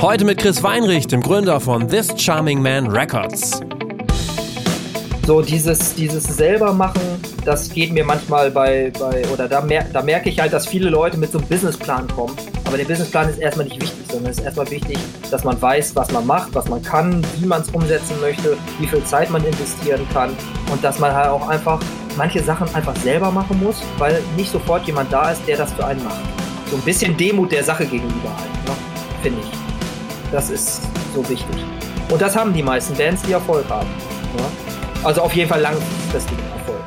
Heute mit Chris Weinrich, dem Gründer von This Charming Man Records. So dieses, dieses selber machen, das geht mir manchmal bei, bei oder da, mer da merke ich halt, dass viele Leute mit so einem Businessplan kommen. Aber der Businessplan ist erstmal nicht wichtig, sondern es ist erstmal wichtig, dass man weiß, was man macht, was man kann, wie man es umsetzen möchte, wie viel Zeit man investieren kann und dass man halt auch einfach manche Sachen einfach selber machen muss, weil nicht sofort jemand da ist, der das für einen macht. So ein bisschen Demut der Sache gegenüber halt, ne? finde ich. Das ist so wichtig. Und das haben die meisten Bands, die Erfolg haben. Ne? Also auf jeden Fall langfristigen Erfolg.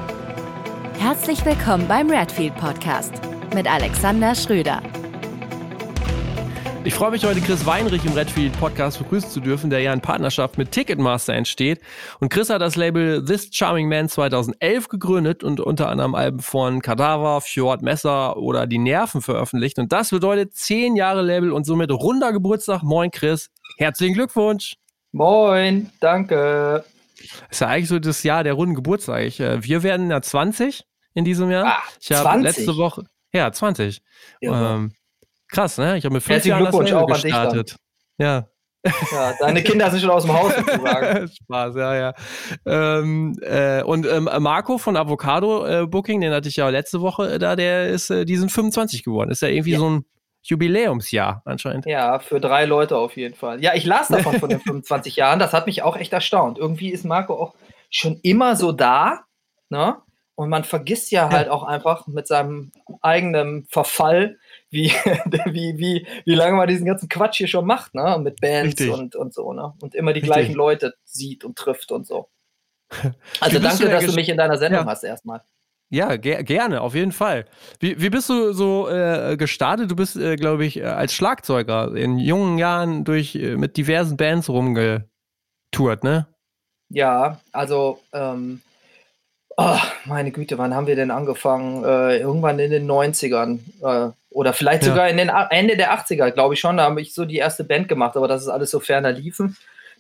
Herzlich willkommen beim Redfield Podcast mit Alexander Schröder. Ich freue mich heute, Chris Weinrich im Redfield Podcast begrüßen zu dürfen, der ja in Partnerschaft mit Ticketmaster entsteht. Und Chris hat das Label This Charming Man 2011 gegründet und unter anderem Alben von Kadaver, Fjord, Messer oder Die Nerven veröffentlicht. Und das bedeutet zehn Jahre Label und somit runder Geburtstag. Moin, Chris. Herzlichen Glückwunsch. Moin, danke. Ist ja eigentlich so das Jahr der runden Geburtstag. Äh, wir werden ja 20 in diesem Jahr. Ah, ich habe letzte Woche, ja, 20. Ja. Ähm, krass, ne? Ich habe mit fünf Herzlichen Jahren das Glückwunsch Label auch an dich dann. gestartet. Ja. Ja, deine Kinder sind schon aus dem Haus sozusagen. Spaß, ja, ja. Ähm, äh, und ähm, Marco von Avocado äh, Booking, den hatte ich ja letzte Woche äh, da, der ist, äh, die sind 25 geworden. Ist ja irgendwie Ja. so ein Jubiläumsjahr anscheinend. Ja, für drei Leute auf jeden Fall. Ja, ich las davon von den 25 Jahren. Das hat mich auch echt erstaunt. Irgendwie ist Marco auch schon immer so da. Ne? Und man vergisst ja halt auch einfach mit seinem eigenen Verfall, wie, wie, wie, wie lange man diesen ganzen Quatsch hier schon macht, ne? Mit Bands Richtig. und, und so, ne? Und immer die Richtig. gleichen Leute sieht und trifft und so. Also danke, du dass du mich in deiner Sendung Ja. hast erstmal. Ja, ger gerne, auf jeden Fall. Wie, wie bist du so äh, gestartet? Du bist, äh, glaube ich, äh, als Schlagzeuger in jungen Jahren durch äh, mit diversen Bands rumgetourt, ne? Ja, also, ähm, oh, meine Güte, wann haben wir denn angefangen? Äh, irgendwann in den 90ern äh, oder vielleicht Ja. sogar in den A- Ende der 80er, glaube ich schon. Da habe ich so die erste Band gemacht, aber das ist alles so ferner liefen.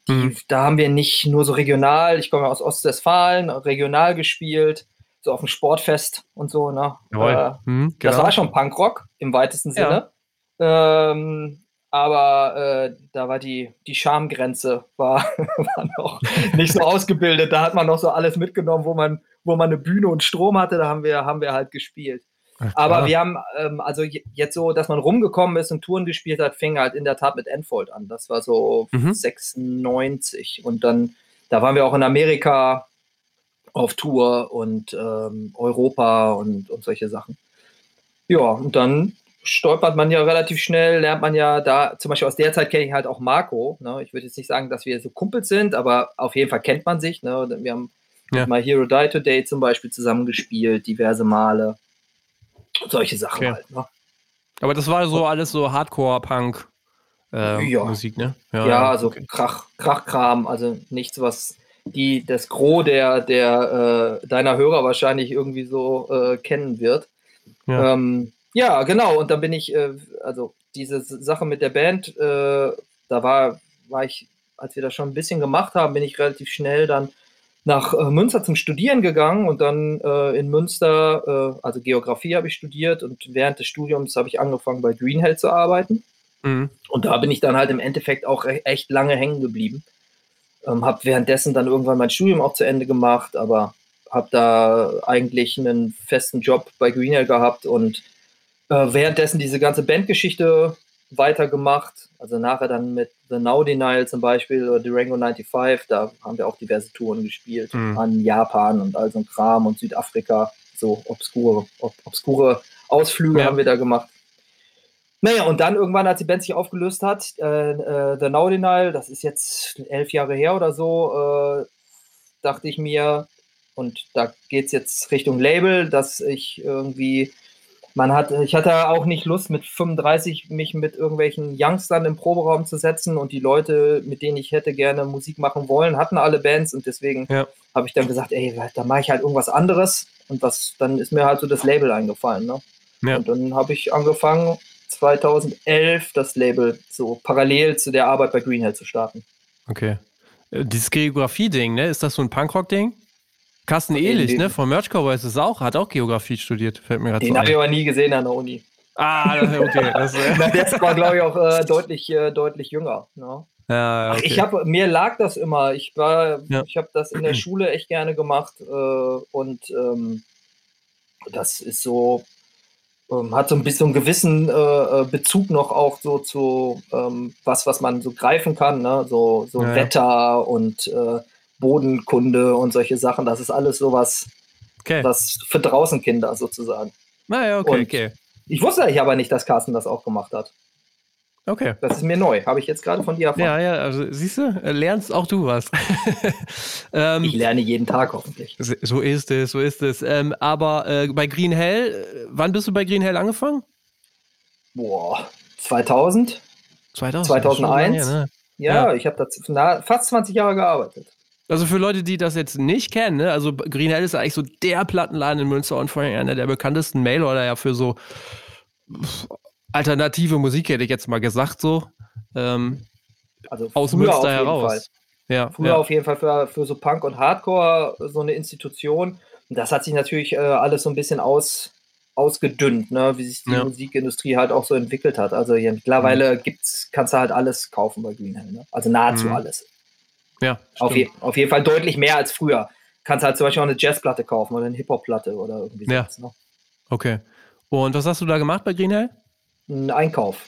Die, Mhm. Da haben wir nicht nur so regional, ich komme ja aus Ostwestfalen, regional gespielt, so auf dem Sportfest und so. Ne? Äh, Hm, das genau. war schon Punkrock im weitesten Ja. Sinne. Ähm, aber äh, da war die, die Schamgrenze war, war noch nicht so ausgebildet. Da hat man noch so alles mitgenommen, wo man, wo man eine Bühne und Strom hatte, da haben wir, haben wir halt gespielt. Ach, Aber wir haben, ähm, also je- jetzt so, dass man rumgekommen ist und Touren gespielt hat, fing halt in der Tat mit Enfold an. Das war so Mhm. 96. Und dann, da waren wir auch in Amerika auf Tour und ähm, Europa und, und solche Sachen. Ja, und dann stolpert man ja relativ schnell, lernt man ja da, zum Beispiel aus der Zeit kenne ich halt auch Marco. Ne? Ich würde jetzt nicht sagen, dass wir so Kumpels sind, aber auf jeden Fall kennt man sich. Ne? Wir haben Ja. mal Hero Die Today zum Beispiel zusammengespielt, diverse Male. Solche Sachen Okay. halt. Ne? Aber das war so alles so Hardcore-Punk. Äh, Ja. Musik, ne? Ja, also okay. Krach, Krachkram, also nichts, was die, das Gros der, der äh, deiner Hörer wahrscheinlich irgendwie so äh, kennen wird. Ja. Ja. Ähm, ja, genau. Und dann bin ich, äh, also diese Sache mit der Band, äh, da war, war ich, als wir das schon ein bisschen gemacht haben, bin ich relativ schnell dann nach äh, Münster zum Studieren gegangen und dann äh, in Münster, äh, also Geografie habe ich studiert und während des Studiums habe ich angefangen bei Greenhell zu arbeiten. Mhm. Und da bin ich dann halt im Endeffekt auch echt lange hängen geblieben. Ähm, habe währenddessen dann irgendwann mein Studium auch zu Ende gemacht, aber habe da eigentlich einen festen Job bei Greenhill gehabt und währenddessen diese ganze Bandgeschichte weitergemacht. Also nachher dann mit The Now Denial zum Beispiel oder Durango 95, da haben wir auch diverse Touren gespielt Mhm. an Japan und all so ein Kram und Südafrika, so obskure, ob, obskure Ausflüge Ja. haben wir da gemacht. Naja, und dann irgendwann, als die Band sich aufgelöst hat, äh, äh, The Now Denial, das ist jetzt elf Jahre her oder so, äh, dachte ich mir, und da geht es jetzt Richtung Label, dass ich irgendwie, man hat, ich hatte auch nicht Lust, mit 35 mich mit irgendwelchen Youngstern im Proberaum zu setzen und die Leute, mit denen ich hätte gerne Musik machen wollen, hatten alle Bands und deswegen Ja. habe ich dann gesagt, ey, da mache ich halt irgendwas anderes und was, dann ist mir halt so das Label eingefallen, ne? Ja. Und dann habe ich angefangen, 2011 das Label so parallel zu der Arbeit bei Greenhill zu starten. Okay. Äh, Dieses Geografie-Ding, ne? Ist das so ein Punkrock-Ding? Carsten Ehlich, ne, von Merch Cowboys ist auch, hat auch Geografie studiert, fällt mir gerade Den so habe ich aber nie gesehen an der Uni. Ah, okay. Das, äh, Na, der war, glaube ich, auch äh, deutlich, äh, deutlich jünger. Ne? ja, Ach, okay. ich habe mir lag das immer. Ich war, Ja. ich habe das in der Schule echt gerne gemacht äh, und ähm, das ist so ähm, hat so ein bisschen einen gewissen äh, äh, Bezug noch auch so zu ähm, was, was man so greifen kann, ne? so so ja. Wetter und äh, Bodenkunde und solche Sachen. Das ist alles sowas, okay. was für draußen Kinder sozusagen. Naja, okay, und- okay. Ich wusste eigentlich aber nicht, dass Carsten das auch gemacht hat. Okay. Das ist mir neu. Habe ich jetzt gerade von dir erfahren. Ja, ja, also siehst du, äh, lernst auch du was. ähm, Ich lerne jeden Tag hoffentlich. so ist es, so ist es. Ähm, aber äh, bei Green Hell, äh, wann bist du bei Green Hell angefangen? Boah, 2000? 2000, 2001? das ist schon lange ne? Ja, Ja. ich habe da fast 20 Jahre gearbeitet. Also für Leute, die das jetzt nicht kennen, ne? also Green Hell ist eigentlich so der Plattenladen in Münster und vor allem einer der bekanntesten Mailorder ja für so alternative Musik, hätte ich jetzt mal gesagt, so. Ähm, Also aus Münster jeden heraus. Fall. Ja, Früher ja. auf jeden Fall für, für so Punk und Hardcore so eine Institution. Und das hat sich natürlich äh, alles so ein bisschen aus, ausgedünnt, ne? wie sich die Ja. Musikindustrie halt auch so entwickelt hat. Also ja, mittlerweile gibt's, kannst du halt alles kaufen bei Green Hell. Ne? Also nahezu Mhm. alles. Ja Auf, je, auf jeden Fall deutlich mehr als früher. Kannst halt zum Beispiel auch eine Jazzplatte kaufen oder eine Hip-Hop-Platte oder irgendwie Ja. sowas. Ne? Okay. Und was hast du da gemacht bei Green Hell? Ein Einkauf.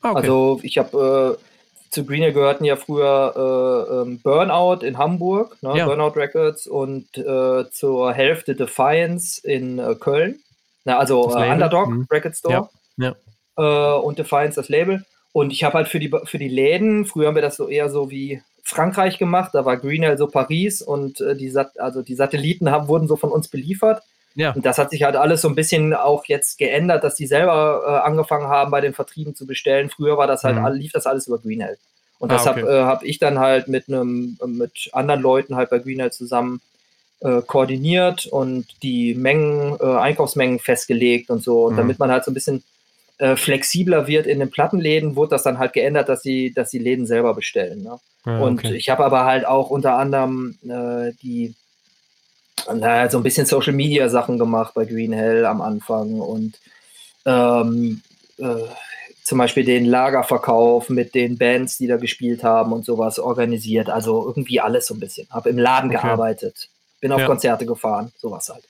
Ah, okay. Also ich habe äh, zu Greener gehörten ja früher äh, ähm, Burnout in Hamburg, ne, Ja. Burnout Records und äh, zur Hälfte Defiance in äh, Köln. Na, also äh, Underdog mhm. Record Store Ja, Äh, und Defiance das Label. Und ich habe halt für die für die Läden, früher haben wir das so eher so wie Frankreich gemacht, da war Greenhill so Paris und äh, die Sat also die Satelliten haben, wurden so von uns beliefert. ja. Und das hat sich halt alles so ein bisschen auch jetzt geändert, dass die selber äh, angefangen haben, bei den Vertrieben zu bestellen. Früher war das halt, Mhm. lief das alles über Greenhell. Und Ah, deshalb okay. äh, habe ich dann halt mit einem, mit anderen Leuten halt bei Greenhell zusammen äh, koordiniert und die Mengen, äh, Einkaufsmengen festgelegt und so. Und Mhm. damit man halt so ein bisschen äh, flexibler wird in den Plattenläden, wurde das dann halt geändert, dass die, dass die Läden selber bestellen. Ne? ja Und okay. ich habe aber halt auch unter anderem äh, die naja, so ein bisschen Social Media Sachen gemacht bei Green Hell am Anfang und ähm, äh, zum Beispiel den Lagerverkauf mit den Bands, die da gespielt haben und sowas organisiert. Also irgendwie alles so ein bisschen. Habe im Laden Okay. gearbeitet, bin auf Ja. Konzerte gefahren, sowas halt.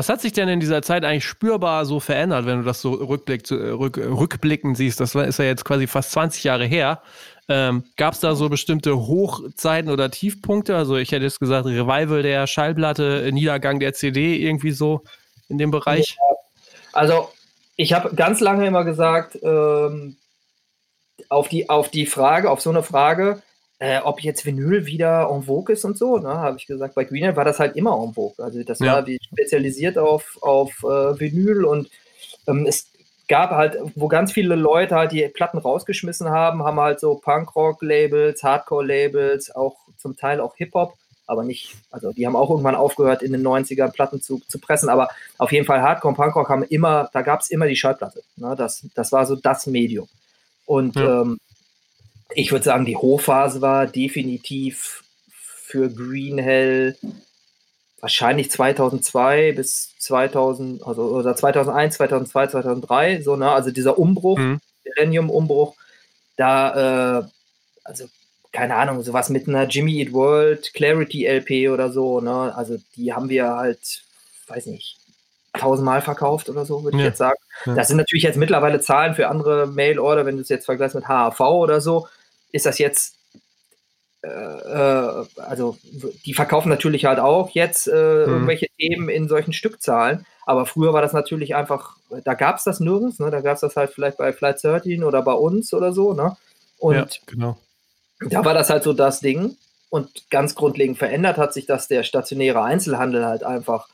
Was hat sich denn in dieser Zeit eigentlich spürbar so verändert, wenn du das so rückblick, rück, rückblickend siehst? Das ist ja jetzt quasi fast 20 Jahre her. Ähm, Gab es da so bestimmte Hochzeiten oder Tiefpunkte? Also ich hätte jetzt gesagt, Revival der Schallplatte, Niedergang der CD, irgendwie so in dem Bereich. Also, ich habe ganz lange immer gesagt, ähm, auf, die, auf die Frage, auf so eine Frage, äh, ob jetzt Vinyl wieder en vogue ist und so, ne, habe ich gesagt, bei Greenhill war das halt immer en vogue. Also das Ja. war spezialisiert auf, auf äh, Vinyl und ähm, es gab halt, wo ganz viele Leute halt die Platten rausgeschmissen haben, haben halt so Punkrock-Labels, Hardcore-Labels, auch zum Teil auch Hip-Hop, aber nicht, also die haben auch irgendwann aufgehört, in den 90ern Platten zu, zu pressen, aber auf jeden Fall Hardcore und Punkrock haben immer, da gab es immer die Schallplatte. Ne? Das, das war so das Medium. Und Ja. ähm, ich würde sagen, die Hochphase war definitiv für Green Hell wahrscheinlich 2002 bis 2000, also oder 2001, 2002, 2003, so, ne? Also dieser Umbruch, Mhm. Millennium-Umbruch, da, äh, also keine Ahnung, sowas mit einer Jimmy Eat World Clarity LP oder so, ne? Also die haben wir halt, weiß nicht, tausendmal verkauft oder so, würde ich Ja. jetzt sagen. Ja. Das sind natürlich jetzt mittlerweile Zahlen für andere Mail-Order, wenn du es jetzt vergleichst mit HAV oder so, ist das jetzt äh, äh, also die verkaufen natürlich halt auch jetzt äh, Mhm. irgendwelche Themen in solchen Stückzahlen, aber früher war das natürlich einfach, da gab es das nirgends, ne? da gab es das halt vielleicht bei Flight 13 oder bei uns oder so, ne? Und ja, genau. da war das halt so das Ding. Und ganz grundlegend verändert hat sich, dass der stationäre Einzelhandel halt einfach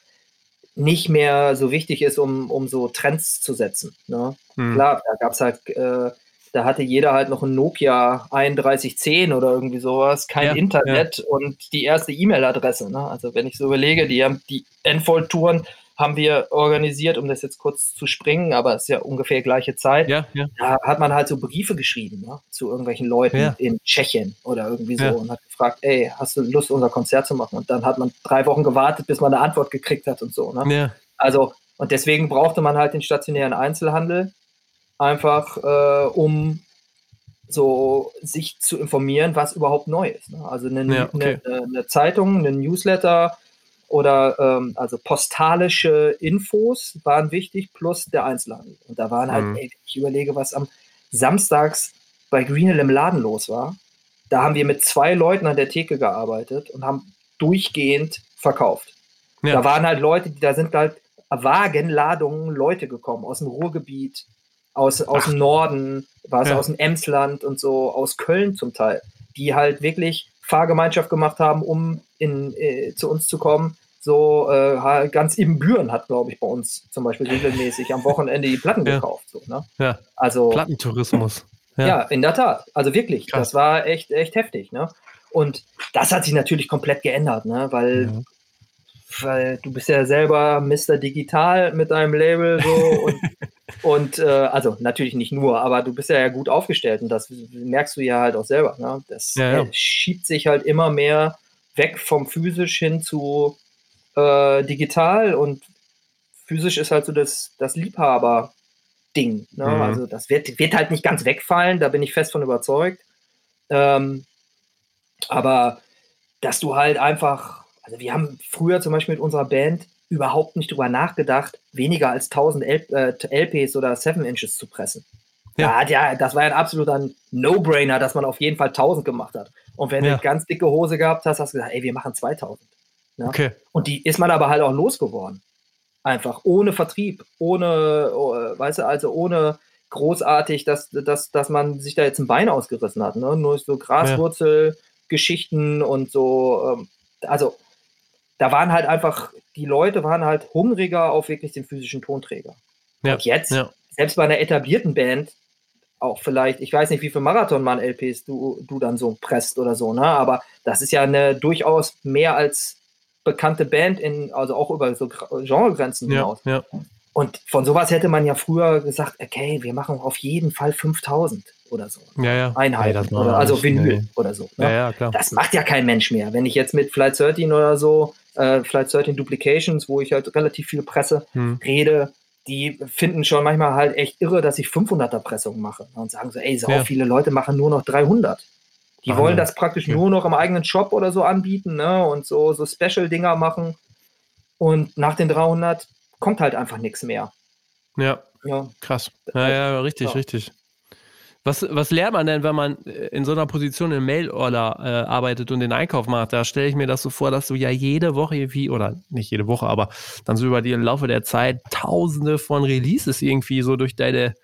nicht mehr so wichtig ist, um, um so Trends zu setzen. Ne? Mhm. Klar, da gab es halt, äh, da hatte jeder halt noch ein Nokia 3110 oder irgendwie sowas, kein Ja, Internet und die erste E-Mail-Adresse. Ne? Also wenn ich so überlege, die haben die Enfold-Touren haben wir organisiert, um das jetzt kurz zu springen, aber es ist ja ungefähr gleiche Zeit. Ja, ja. Da hat man halt so Briefe geschrieben ne, zu irgendwelchen Leuten Ja. in Tschechien oder irgendwie so Ja. und hat gefragt, ey, hast du Lust, unser Konzert zu machen? Und dann hat man drei Wochen gewartet, bis man eine Antwort gekriegt hat und so. Ne? Ja, Also, und deswegen brauchte man halt den stationären Einzelhandel, einfach äh, um so sich zu informieren, was überhaupt neu ist. Ne? Also eine, Ja, okay. eine, eine Zeitung, ein Newsletter oder ähm, also postalische Infos waren wichtig, plus der Einzelhandel. Und da waren halt, Mhm. ey, ich überlege, was am Samstags bei Greenhill im Laden los war. Da haben wir mit zwei Leuten an der Theke gearbeitet und haben durchgehend verkauft. Ja. Da waren halt Leute, die da sind halt Wagenladungen Leute gekommen aus dem Ruhrgebiet, aus, aus dem Norden, war es Ja. aus dem Emsland und so, aus Köln zum Teil, die halt wirklich Fahrgemeinschaft gemacht haben, um in, äh, zu uns zu kommen. So äh, ganz eben Büren hat, glaube ich, bei uns zum Beispiel regelmäßig am Wochenende die Platten Ja. gekauft. So, ne? ja. Also Plattentourismus. ja. in der Tat. Also wirklich, Krass. das war echt, echt heftig. Ne? Und das hat sich natürlich komplett geändert, ne? weil Ja. weil du bist ja selber Mr. Digital mit deinem Label so und, und äh, also natürlich nicht nur, aber du bist ja gut aufgestellt und das merkst du ja halt auch selber. Ne? Das Ja, ja. äh, schiebt sich halt immer mehr weg vom physisch hin zu äh, digital und physisch ist halt so das, das Liebhaber-Ding. Ne? Mhm. Also das wird, wird halt nicht ganz wegfallen, da bin ich fest von überzeugt. Ähm, aber dass du halt einfach, also wir haben früher zum Beispiel mit unserer Band überhaupt nicht drüber nachgedacht, weniger als 1000 L äh, LPs oder 7 Inches zu pressen. Ja. Ja. Ja, das war ja ein absoluter No-Brainer, dass man auf jeden Fall 1000 gemacht hat. Und wenn Ja. du eine ganz dicke Hose gehabt hast, hast du gesagt, ey, wir machen 2000. Ja? Okay. Und die ist man aber halt auch losgeworden. Einfach ohne Vertrieb, ohne, oh, weißt du, also ohne großartig, dass, dass, dass man sich da jetzt ein Bein ausgerissen hat. Ne? Nur so Graswurzelgeschichten und so. Ähm, also da waren halt einfach, die Leute waren halt hungriger auf wirklich den physischen Tonträger. Ja. Und jetzt, Ja. selbst bei einer etablierten Band, auch vielleicht, ich weiß nicht, wie viel Marathonmann-LPs du, du dann so presst oder so, ne? aber das ist ja eine durchaus mehr als bekannte Band, in, also auch über so Genregrenzen Ja. hinaus. Ja. Und von sowas hätte man ja früher gesagt, okay, wir machen auf jeden Fall 5000 oder so. Ja, ja. Einheiten. Nee, oder, also. Vinyl Nee. oder so. Ne? Ja, ja, klar. Das macht ja kein Mensch mehr. Wenn ich jetzt mit Flight 13 oder so, äh, Flight 13 Duplications, wo ich halt relativ viel presse, Hm. rede, die finden schon manchmal halt echt irre, dass ich 500er Pressungen mache und sagen so, ey, so Ja. viele Leute machen nur noch 300. Die Wahnsinn. wollen das praktisch Okay. nur noch im eigenen Shop oder so anbieten ne? und so, so Special-Dinger machen. Und nach den 300 kommt halt einfach nichts mehr. Ja, Ja. krass. Ja, ja, richtig, Ja. richtig. Was, was lernt man denn, wenn man äh, in so einer Position im Mail-Order äh, arbeitet und den Einkauf macht? Da stelle ich mir das so vor, dass du ja jede Woche wie, oder nicht jede Woche, aber dann so über die Laufe der Zeit tausende von Releases irgendwie so durch deine,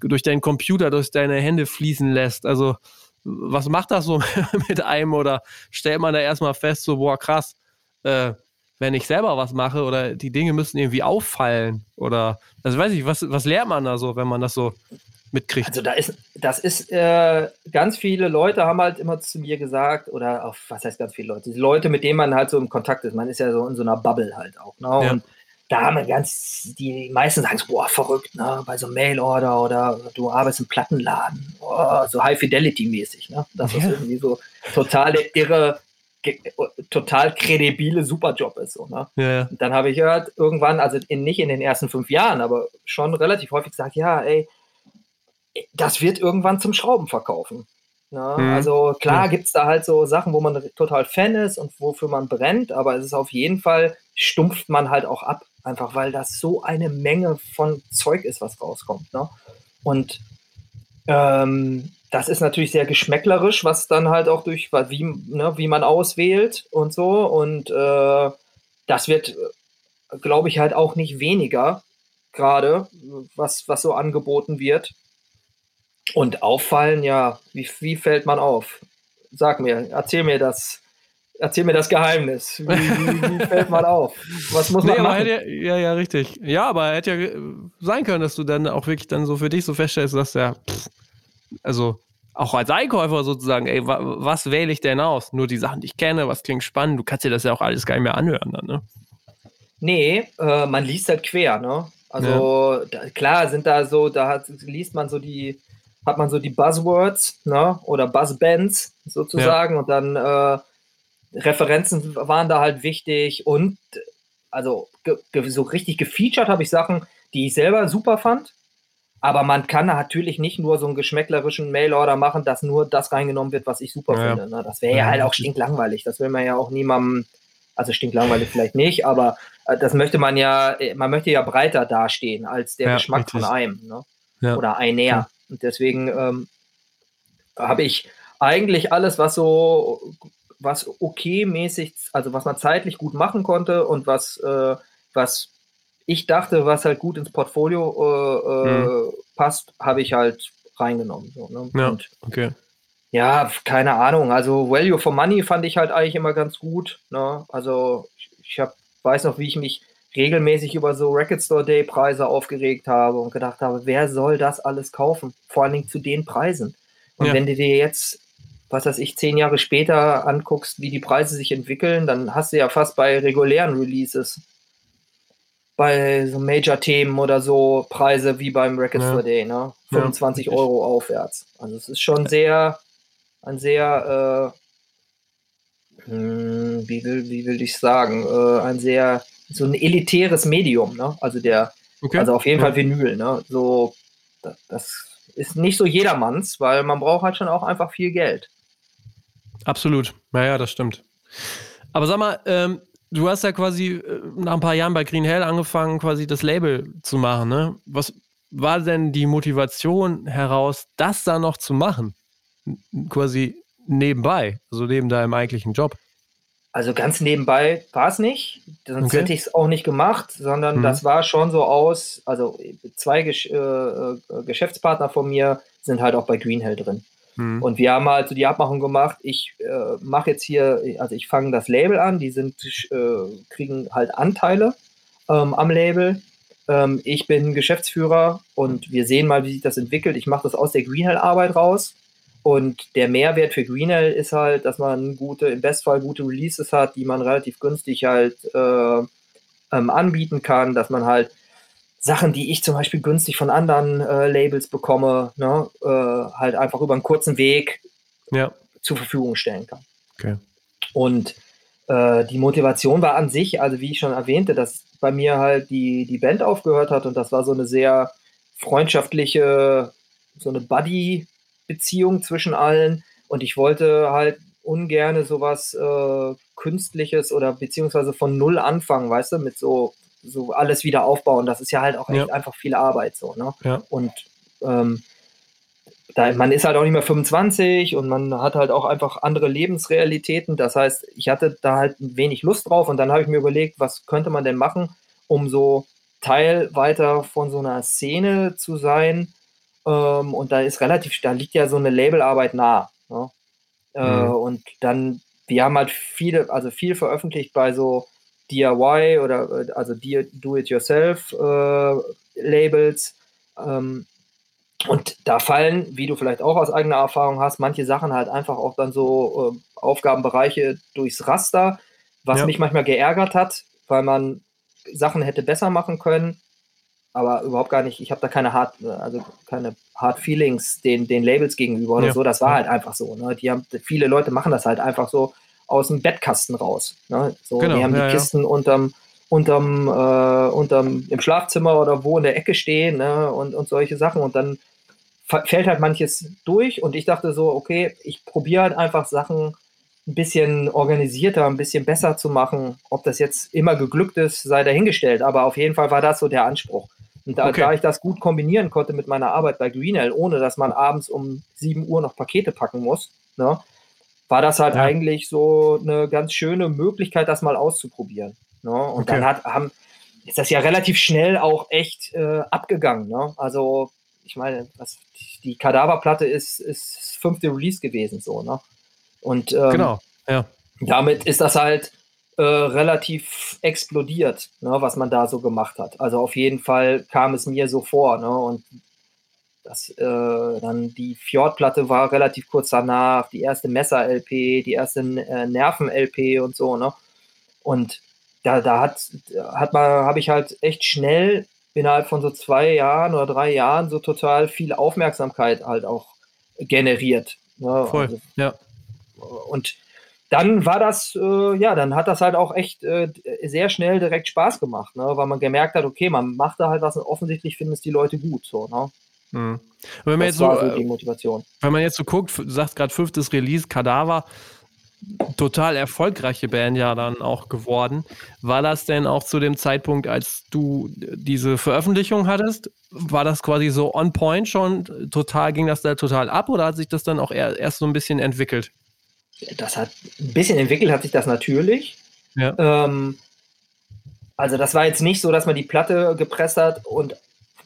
durch deinen Computer, durch deine Hände fließen lässt. Also, was macht das so mit einem? Oder stellt man da erstmal fest, so, boah, krass, äh, wenn ich selber was mache oder die Dinge müssen irgendwie auffallen? Oder, also weiß ich, was, was lernt man da so, wenn man das so mitkriegt? Also da ist, das ist, äh, ganz viele Leute haben halt immer zu mir gesagt, oder auch, was heißt ganz viele Leute? Die Leute, mit denen man halt so im Kontakt ist, man ist ja so in so einer Bubble halt auch, ne? Ja. Und da haben wir ganz, die meisten sagen so, boah, verrückt, ne? Bei so einem Mail-Order oder du arbeitest im Plattenladen, boah, so High-Fidelity-mäßig, ne? Das ist Ja. irgendwie so totale irre, total kredibile Superjob ist, so, ne? Ja, ja. Dann habe ich gehört, irgendwann, also in, nicht in den ersten fünf Jahren, aber schon relativ häufig gesagt, ja, ey, das wird irgendwann zum Schrauben verkaufen. Ne? Mhm. Also klar Ja. gibt es da halt so Sachen, wo man total Fan ist und wofür man brennt, aber es ist auf jeden Fall, stumpft man halt auch ab, einfach weil das so eine Menge von Zeug ist, was rauskommt. Ne? Und ähm, das ist natürlich sehr geschmäcklerisch, was dann halt auch durch, wie, ne, wie man auswählt und so. Und äh, das wird, glaube ich, halt auch nicht weniger, gerade, was, was so angeboten wird. Und auffallen, ja, wie, wie fällt man auf? Sag mir, erzähl mir das. Erzähl mir das Geheimnis. Wie, wie, wie fällt man auf? Was muss man Nee, aber machen? ja, ja, ja, richtig. Ja, aber hätte ja sein können, dass du dann auch wirklich dann so für dich so feststellst, dass ja, pff, also auch als Einkäufer sozusagen, ey, wa, was wähle ich denn aus? Nur die Sachen, die ich kenne, was klingt spannend, du kannst dir das ja auch alles gar nicht mehr anhören dann, ne? Nee, äh, man liest halt quer, ne? Also ja. da, klar sind da so, da hat, liest man so die, hat man so die Buzzwords, ne? Oder Buzzbands sozusagen ja. und dann äh, Referenzen waren da halt wichtig und also so richtig gefeatured habe ich Sachen, die ich selber super fand. Aber man kann natürlich nicht nur so einen geschmäcklerischen Mailorder machen, dass nur das reingenommen wird, was ich super ja. finde. Ne? Das wäre ja, ja halt auch stinklangweilig. Das will man ja auch niemandem, also stinklangweilig vielleicht nicht, aber äh, das möchte man ja, äh, man möchte ja breiter dastehen als der Geschmack richtig. von einem. Ne? Oder einer. Und deswegen ähm, habe ich eigentlich alles, was so was okay mäßig, also was man zeitlich gut machen konnte und was, äh, was ich dachte, was halt gut ins Portfolio äh, äh mhm. passt, habe ich halt reingenommen. So, ne? Ja, und, okay. Ja, keine Ahnung. Also Value for Money fand ich halt eigentlich immer ganz gut. Ne? Also ich, ich hab, weiß noch, wie ich mich regelmäßig über so Record Store Day Preise aufgeregt habe und gedacht habe, wer soll das alles kaufen? Vor allen Dingen zu den Preisen. Und ja. wenn du dir jetzt was weiß ich, zehn Jahre später anguckst, wie die Preise sich entwickeln, dann hast du ja fast bei regulären Releases, bei so Major-Themen oder so, Preise wie beim Records ja. for Day, ne? 25 ja, Euro aufwärts. Also es ist schon sehr, ein sehr, äh, hm, wie, will, wie will ich sagen, äh, ein sehr, so ein elitäres Medium, ne? Also der, okay. also auf jeden ja. Fall Vinyl, ne? So, das ist nicht so jedermanns, weil man braucht halt schon auch einfach viel Geld. Absolut. Naja, das stimmt. Aber sag mal, ähm, du hast ja quasi äh, nach ein paar Jahren bei Green Hell angefangen, quasi das Label zu machen. Ne? Was war denn die Motivation heraus, das da noch zu machen? Quasi nebenbei, also neben deinem eigentlichen Job? Also ganz nebenbei war es nicht, sonst okay. hätte ich es auch nicht gemacht, sondern mhm. das war schon so aus, also zwei Gesch äh, äh Geschäftspartner von mir sind halt auch bei Green Hell drin. Mhm. Und wir haben halt so die Abmachung gemacht, ich äh, mache jetzt hier, also ich fange das Label an, die sind, äh, kriegen halt Anteile ähm, am Label. Ähm, ich bin Geschäftsführer und wir sehen mal, wie sich das entwickelt. Ich mache das aus der Greenhell-Arbeit raus. Und der Mehrwert für Greenhell ist halt, dass man gute, im Bestfall gute Releases hat, die man relativ günstig halt äh, ähm, anbieten kann, dass man halt Sachen, die ich zum Beispiel günstig von anderen äh, Labels bekomme, ne, äh, halt einfach über einen kurzen Weg ja. zur Verfügung stellen kann. Okay. Und äh, die Motivation war an sich, also wie ich schon erwähnte, dass bei mir halt die, die Band aufgehört hat und das war so eine sehr freundschaftliche, so eine Buddy-Beziehung zwischen allen und ich wollte halt ungerne sowas äh, Künstliches oder beziehungsweise von Null anfangen, weißt du, mit so so alles wieder aufbauen. Das ist ja halt auch echt ja. einfach viel Arbeit so. Ne? Ja. Und ähm, da, man ist halt auch nicht mehr 25 und man hat halt auch einfach andere Lebensrealitäten. Das heißt, ich hatte da halt wenig Lust drauf und dann habe ich mir überlegt, was könnte man denn machen, um so Teil weiter von so einer Szene zu sein. Ähm, und da ist relativ, da liegt ja so eine Labelarbeit nah. Ne? Äh, mhm. Und dann, wir haben halt viele, also viel veröffentlicht bei so DIY oder äh, also Do-it-yourself-Labels. Äh, ähm, und da fallen, wie du vielleicht auch aus eigener Erfahrung hast, manche Sachen halt einfach auch dann so äh, Aufgabenbereiche durchs Raster, was ja. mich manchmal geärgert hat, weil man Sachen hätte besser machen können, aber überhaupt gar nicht, ich habe da keine hart, also keine hard Feelings den, den Labels gegenüber oder ja. so, das war halt einfach so. Ne? Die haben, viele Leute machen das halt einfach so, aus dem Bettkasten raus. Ne? So, genau, die haben ja, die Kisten ja. unterm, unterm, äh, unterm, im Schlafzimmer oder wo in der Ecke stehen ne? und, und solche Sachen. Und dann fällt halt manches durch und ich dachte so, okay, ich probiere halt einfach Sachen ein bisschen organisierter, ein bisschen besser zu machen. Ob das jetzt immer geglückt ist, sei dahingestellt, aber auf jeden Fall war das so der Anspruch. Und da, okay. da ich das gut kombinieren konnte mit meiner Arbeit bei Greenell, ohne dass man abends um 7 Uhr noch Pakete packen muss, ne, war das halt ja. eigentlich so eine ganz schöne Möglichkeit, das mal auszuprobieren. Ne? Und okay. dann hat, haben, ist das ja relativ schnell auch echt äh, abgegangen. Ne? Also, ich meine, was, die Kadaverplatte ist, ist fünfte Release gewesen, so, ne? Und ähm, genau, ja. damit ist das halt äh, relativ explodiert, ne, was man da so gemacht hat. Also auf jeden Fall kam es mir so vor, ne? Und das, äh, dann die Fjordplatte war relativ kurz danach, die erste Messer-LP, die erste äh, Nerven-LP und so, ne? Und da, da hat, hat man, habe ich halt echt schnell innerhalb von so zwei Jahren oder drei Jahren so total viel Aufmerksamkeit halt auch generiert. Ne? Voll, also, ja. Und dann war das, äh, ja, dann hat das halt auch echt äh, sehr schnell direkt Spaß gemacht, ne? weil man gemerkt hat, okay, man macht da halt was und offensichtlich finden es die Leute gut. So, ne? Mhm. Wenn man das jetzt so, so, die Motivation. Wenn man jetzt so guckt, du sagst gerade fünftes Release, Kadaver, total erfolgreiche Band ja dann auch geworden. War das denn auch zu dem Zeitpunkt, als du diese Veröffentlichung hattest, war das quasi so on point schon? Total ging das da total ab oder hat sich das dann auch erst so ein bisschen entwickelt? Das hat ein bisschen entwickelt, hat sich das natürlich. Ja. Ähm, also das war jetzt nicht so, dass man die Platte gepresst hat und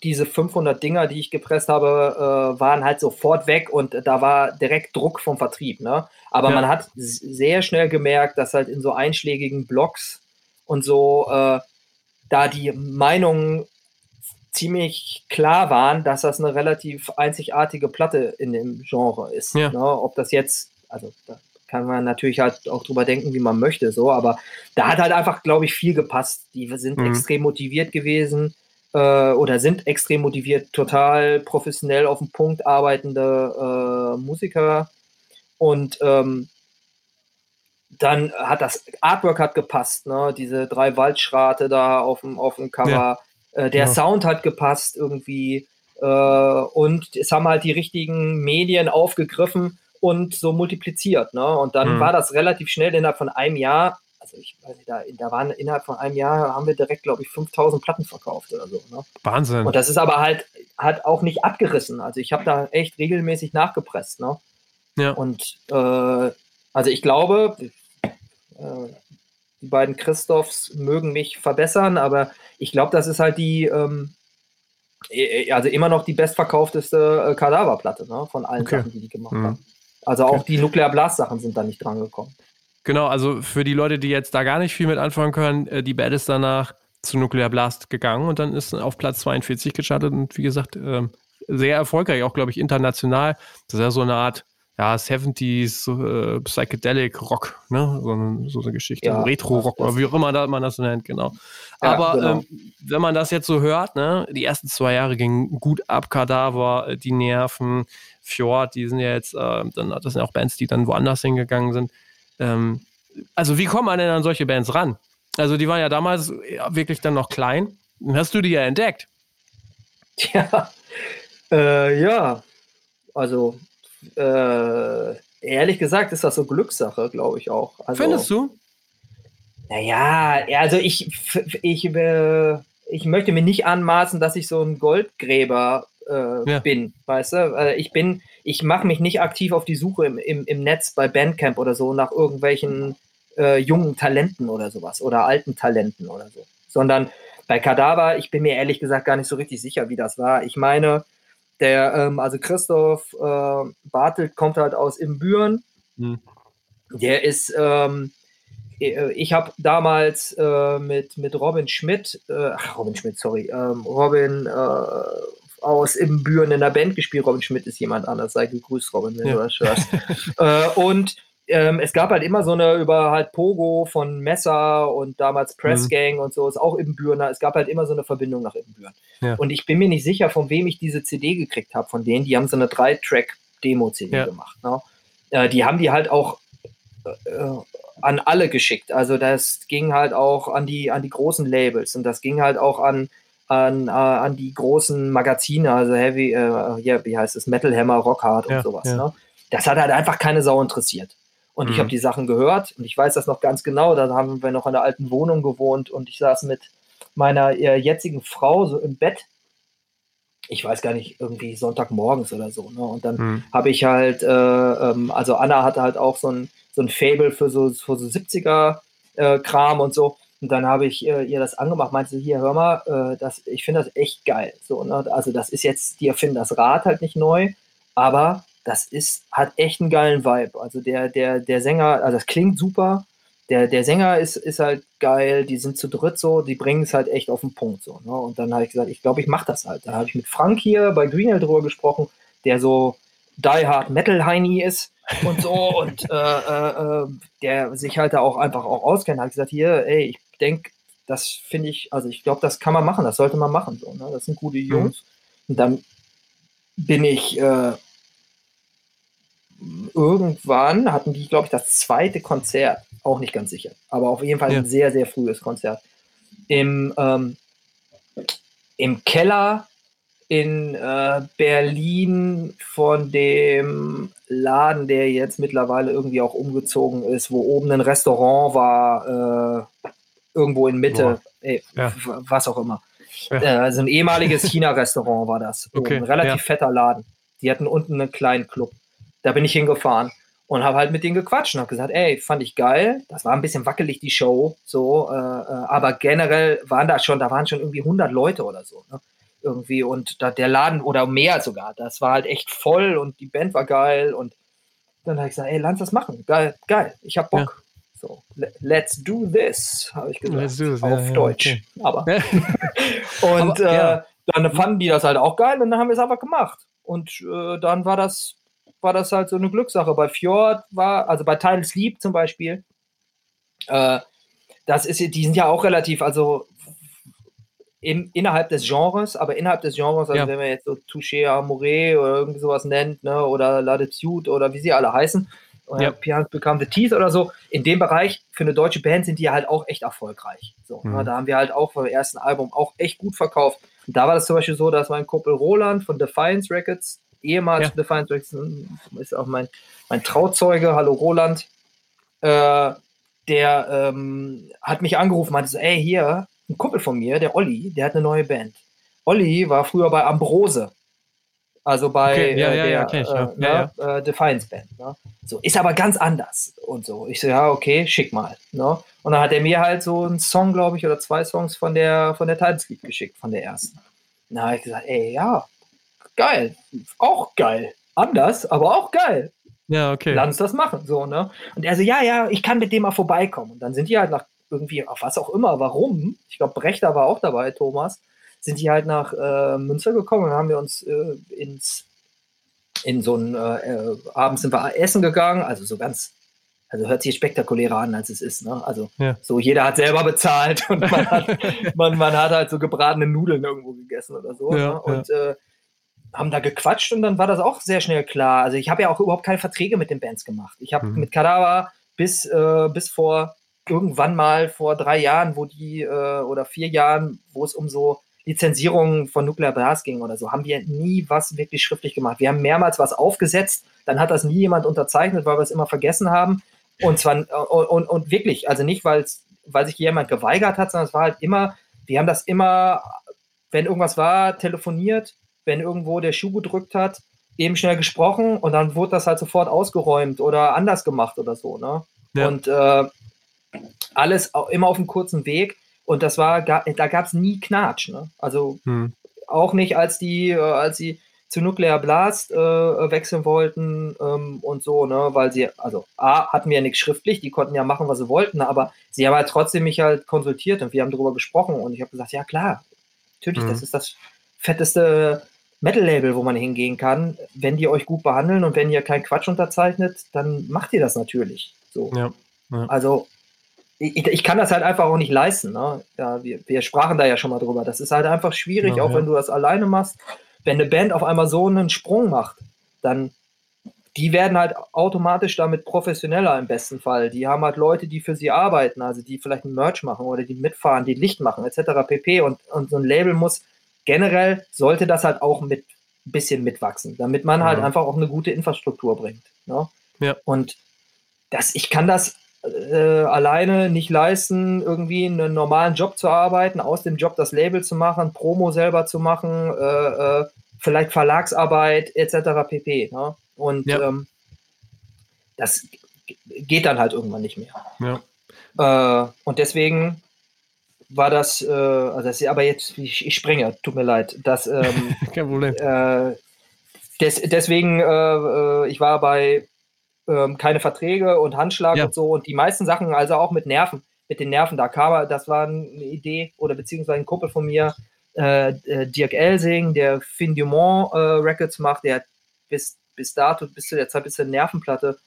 diese 500 Dinger, die ich gepresst habe, äh, waren halt sofort weg und da war direkt Druck vom Vertrieb. Ne? Aber ja. man hat sehr schnell gemerkt, dass halt in so einschlägigen Blogs und so äh, da die Meinungen ziemlich klar waren, dass das eine relativ einzigartige Platte in dem Genre ist. Ja. Ne? Ob das jetzt, also da kann man natürlich halt auch drüber denken, wie man möchte, so, aber da hat halt einfach, glaube ich, viel gepasst. Die sind mhm. extrem motiviert gewesen äh, oder sind extrem motiviert, total professionell auf dem Punkt arbeitende äh, Musiker. Und ähm, dann hat das Artwork hat gepasst, ne? Diese drei Waldschrate da auf dem, auf dem Cover. Ja. Äh, der ja. Sound hat gepasst irgendwie. Äh, und es haben halt die richtigen Medien aufgegriffen und so multipliziert. Ne? Und dann mhm. war das relativ schnell innerhalb von einem Jahr also ich weiß nicht, da, da waren innerhalb von einem Jahr haben wir direkt, glaube ich, 5000 Platten verkauft oder so. Ne? Wahnsinn. Und das ist aber halt, hat auch nicht abgerissen. Also ich habe da echt regelmäßig nachgepresst. Ne? Ja. Und äh, also ich glaube, äh, die beiden Christophs mögen mich verbessern, aber ich glaube, das ist halt die, ähm, also immer noch die bestverkaufteste äh, Kadaverplatte ne? von allen okay. Sachen, die die gemacht mhm. haben. Also auch okay. die Nuclear Blast Sachen sind da nicht dran gekommen. Genau, also für die Leute, die jetzt da gar nicht viel mit anfangen können, äh, die Band ist danach zu Nuclear Blast gegangen und dann ist auf Platz 42 gestartet und wie gesagt, ähm, sehr erfolgreich, auch glaube ich international. Das ist ja so eine Art ja, 70s äh, Psychedelic Rock, ne? So, so eine Geschichte, ja, Retro-Rock oder wie auch immer man das nennt, genau. Ja, Aber genau. Ähm, wenn man das jetzt so hört, ne, die ersten zwei Jahre gingen gut ab, Kadaver, äh, die Nerven, Fjord, die sind ja jetzt, äh, dann, das sind auch Bands, die dann woanders hingegangen sind. Ähm, also wie kommt man denn an solche Bands ran? Also die waren ja damals wirklich dann noch klein. Hast du die ja entdeckt? Ja, äh, ja. Also äh, ehrlich gesagt ist das so Glückssache, glaube ich auch. Also, Findest du? Naja, also ich, ich, äh, ich möchte mir nicht anmaßen, dass ich so ein Goldgräber äh, ja. bin, weißt du? ich bin, ich mache mich nicht aktiv auf die Suche im, im, im Netz bei Bandcamp oder so nach irgendwelchen äh, jungen Talenten oder sowas oder alten Talenten oder so, sondern bei Kadaver, ich bin mir ehrlich gesagt gar nicht so richtig sicher, wie das war. Ich meine, der, ähm, also Christoph äh, Bartelt kommt halt aus Imbüren. Hm. Der ist, ähm, äh, ich habe damals äh, mit, mit Robin Schmidt, äh, Robin Schmidt, sorry, ähm, Robin äh, aus Ibbenbüren in der Band gespielt. Robin Schmidt ist jemand anders. Sei gegrüßt, Robin, wenn ja. du das hörst. äh, und ähm, es gab halt immer so eine über halt Pogo von Messer und damals Press mhm. Und so, ist auch Ibbenbürener. Es gab halt immer so eine Verbindung nach Ibbenbüren. Ja. Und ich bin mir nicht sicher, von wem ich diese CD gekriegt habe. Von denen, die haben so eine Drei-Track-Demo-CD ja. gemacht. Ne? Äh, die haben die halt auch äh, an alle geschickt. Also das ging halt auch an die, an die großen Labels und das ging halt auch an an, äh, an die großen Magazine, also Heavy, äh, ja, wie heißt es, Metal Hammer, Rockhard und ja, sowas. Ja. Ne? Das hat halt einfach keine Sau interessiert. Und mhm. ich habe die Sachen gehört und ich weiß das noch ganz genau. Da haben wir noch in der alten Wohnung gewohnt und ich saß mit meiner äh, jetzigen Frau so im Bett. Ich weiß gar nicht, irgendwie Sonntagmorgens oder so. Ne? Und dann mhm. habe ich halt, äh, ähm, also Anna hatte halt auch so ein, so ein Fable für so, für so 70er-Kram äh, und so. Und dann habe ich äh, ihr das angemacht, meinte sie, hier, hör mal, äh, das, ich finde das echt geil. So, ne? Also das ist jetzt, die erfinden das Rad halt nicht neu, aber das ist, hat echt einen geilen Vibe. Also der, der, der Sänger, also das klingt super. Der, der Sänger ist, ist halt geil, die sind zu dritt so, die bringen es halt echt auf den Punkt so. Ne? Und dann habe ich gesagt, ich glaube, ich mache das halt. Dann habe ich mit Frank hier bei Greenhill drüber gesprochen, der so Die Hard Metal Heini ist und so und äh, äh, äh, der sich halt da auch einfach auch auskennt, hat gesagt, hier, ey, ich denke, das finde ich, also ich glaube, das kann man machen, das sollte man machen. So, ne? Das sind gute Mhm. Jungs. Und dann bin ich äh, irgendwann hatten die, glaube ich, das zweite Konzert, auch nicht ganz sicher, aber auf jeden Fall Ja. ein sehr, sehr frühes Konzert. Im, ähm, im Keller in äh, Berlin von dem Laden, der jetzt mittlerweile irgendwie auch umgezogen ist, wo oben ein Restaurant war, äh, irgendwo in Mitte, ey, Ja. was auch immer. Ja. Äh, also ein ehemaliges China-Restaurant war das. Okay, Oben. Relativ ja. fetter Laden. Die hatten unten einen kleinen Club. Da bin ich hingefahren und habe halt mit denen gequatscht und habe gesagt, ey, fand ich geil. Das war ein bisschen wackelig, die Show, so, äh, äh, aber generell waren da schon, da waren schon irgendwie 100 Leute oder so, ne? Irgendwie und da, der Laden oder mehr sogar, das war halt echt voll und die Band war geil und dann habe ich gesagt, ey, lass das machen, geil, geil, ich hab Bock. So, le- let's do this, habe ich gesagt, Let's do this, auf ja, ja, Deutsch. okay. Aber und Aber, ja. äh, dann fanden die das halt auch geil und dann haben wir es einfach gemacht. Und äh, dann war das, war das halt so eine Glückssache. Bei Fjord war, also bei Tidal Sleep zum Beispiel, äh, das ist, die sind ja auch relativ, also in, innerhalb des Genres, aber innerhalb des Genres, also Ja. wenn man jetzt so Touché Amore oder irgendwie sowas nennt, ne, oder Latitude oder wie sie alle heißen, Ja. Pians Become the Teeth oder so, in dem Bereich für eine deutsche Band sind die halt auch echt erfolgreich. So, Mhm. ne, da haben wir halt auch beim ersten Album auch echt gut verkauft. Und da war das zum Beispiel so, dass mein Kumpel Roland von Defiance Records, ehemals Ja. Defiance Records, ist auch mein, mein Trauzeuge, hallo Roland, äh, der ähm, hat mich angerufen, meinte so, ey, hier, ein Kumpel von mir, der Olli, der hat eine neue Band. Olli war früher bei Ambrose. Also bei Okay, ja, äh, ja, der ja, kenn ich, ja. Ja, Defiance Band. Ne? So, ist aber ganz anders und so. Ich so, ja, okay, schick mal. Ne? Und dann hat er mir halt so einen Song, glaube ich, oder zwei Songs von der von der Tidal Sleep geschickt, von der ersten. Na, habe ich gesagt, ey, ja, geil, auch geil. Anders, aber auch geil Ja, okay. lass uns das machen. So, ne? Und er so, ja, ja, ich kann mit dem mal vorbeikommen. Und dann sind die halt nach irgendwie, auf was auch immer, warum, ich glaube, Brechter war auch dabei, Thomas, sind die halt nach äh, Münster gekommen und haben wir uns äh, ins, in so ein, äh, äh, abends sind wir essen gegangen, also so ganz, also hört sich spektakulärer an, als es ist, ne? Also Ja. so, jeder hat selber bezahlt und man hat, man, man hat halt so gebratene Nudeln irgendwo gegessen oder so. Ja, ne? Und äh, haben da gequatscht und dann war das auch sehr schnell klar. Also ich habe ja auch überhaupt keine Verträge mit den Bands gemacht. Ich habe Mhm. mit Kadaver bis, äh, bis vor irgendwann mal vor drei Jahren, wo die äh, oder vier Jahren, wo es um so Lizenzierungen von Nuclear Blast ging oder so, haben wir nie was wirklich schriftlich gemacht. Wir haben mehrmals was aufgesetzt, dann hat das nie jemand unterzeichnet, weil wir es immer vergessen haben. Und zwar äh, und, und wirklich, also nicht, weil's, weil sich jemand geweigert hat, sondern es war halt immer, wir haben das immer, wenn irgendwas war, telefoniert, wenn irgendwo der Schuh gedrückt hat, eben schnell gesprochen und dann wurde das halt sofort ausgeräumt oder anders gemacht oder so. Ne? Ja. Und äh, alles immer auf einem kurzen Weg. Und das war, da gab es nie Knatsch. Ne? Also Hm. auch nicht, als die, äh, als sie zu Nuclear Blast äh, wechseln wollten ähm, und so, ne, weil sie, also A, hatten wir ja nichts schriftlich, die konnten ja machen, was sie wollten, aber sie haben halt trotzdem mich halt konsultiert und wir haben darüber gesprochen und ich habe gesagt, ja klar, natürlich, Mhm. das ist das fetteste Metal-Label, wo man hingehen kann. Wenn die euch gut behandeln und wenn ihr keinen Quatsch unterzeichnet, dann macht ihr das natürlich. So. Ja. ja. Also ich, ich kann das halt einfach auch nicht leisten. Ne? Ja, wir, wir sprachen da ja schon mal drüber. Das ist halt einfach schwierig, Ja, auch ja. wenn du das alleine machst. Wenn eine Band auf einmal so einen Sprung macht, dann die werden halt automatisch damit professioneller im besten Fall. Die haben halt Leute, die für sie arbeiten, also die vielleicht ein Merch machen oder die mitfahren, die Licht machen, etc. pp. Und, und so ein Label muss generell, sollte das halt auch mit ein bisschen mitwachsen, damit man halt einfach auch eine gute Infrastruktur bringt. Ne? Ja. Und das, ich kann das äh, alleine nicht leisten, irgendwie einen normalen Job zu arbeiten, aus dem Job das Label zu machen, Promo selber zu machen, äh, äh, vielleicht Verlagsarbeit etc. pp. Ne? Und Ja. ähm, das geht dann halt irgendwann nicht mehr. Ja. Äh, und deswegen war das, äh, also das aber jetzt, ich, ich springe, tut mir leid, das ähm, Kein Problem. äh, des, deswegen, ich war bei ähm, keine Verträge und Handschlag Ja. und so und die meisten Sachen, also auch mit Nerven, mit den Nerven, da kam das war eine Idee oder beziehungsweise ein Kumpel von mir, äh, äh, Dirk Elsing, der Fin Dumont äh, Records macht, der bis, bis dato, bis zu der Zeit, bis zur Nervenplatte,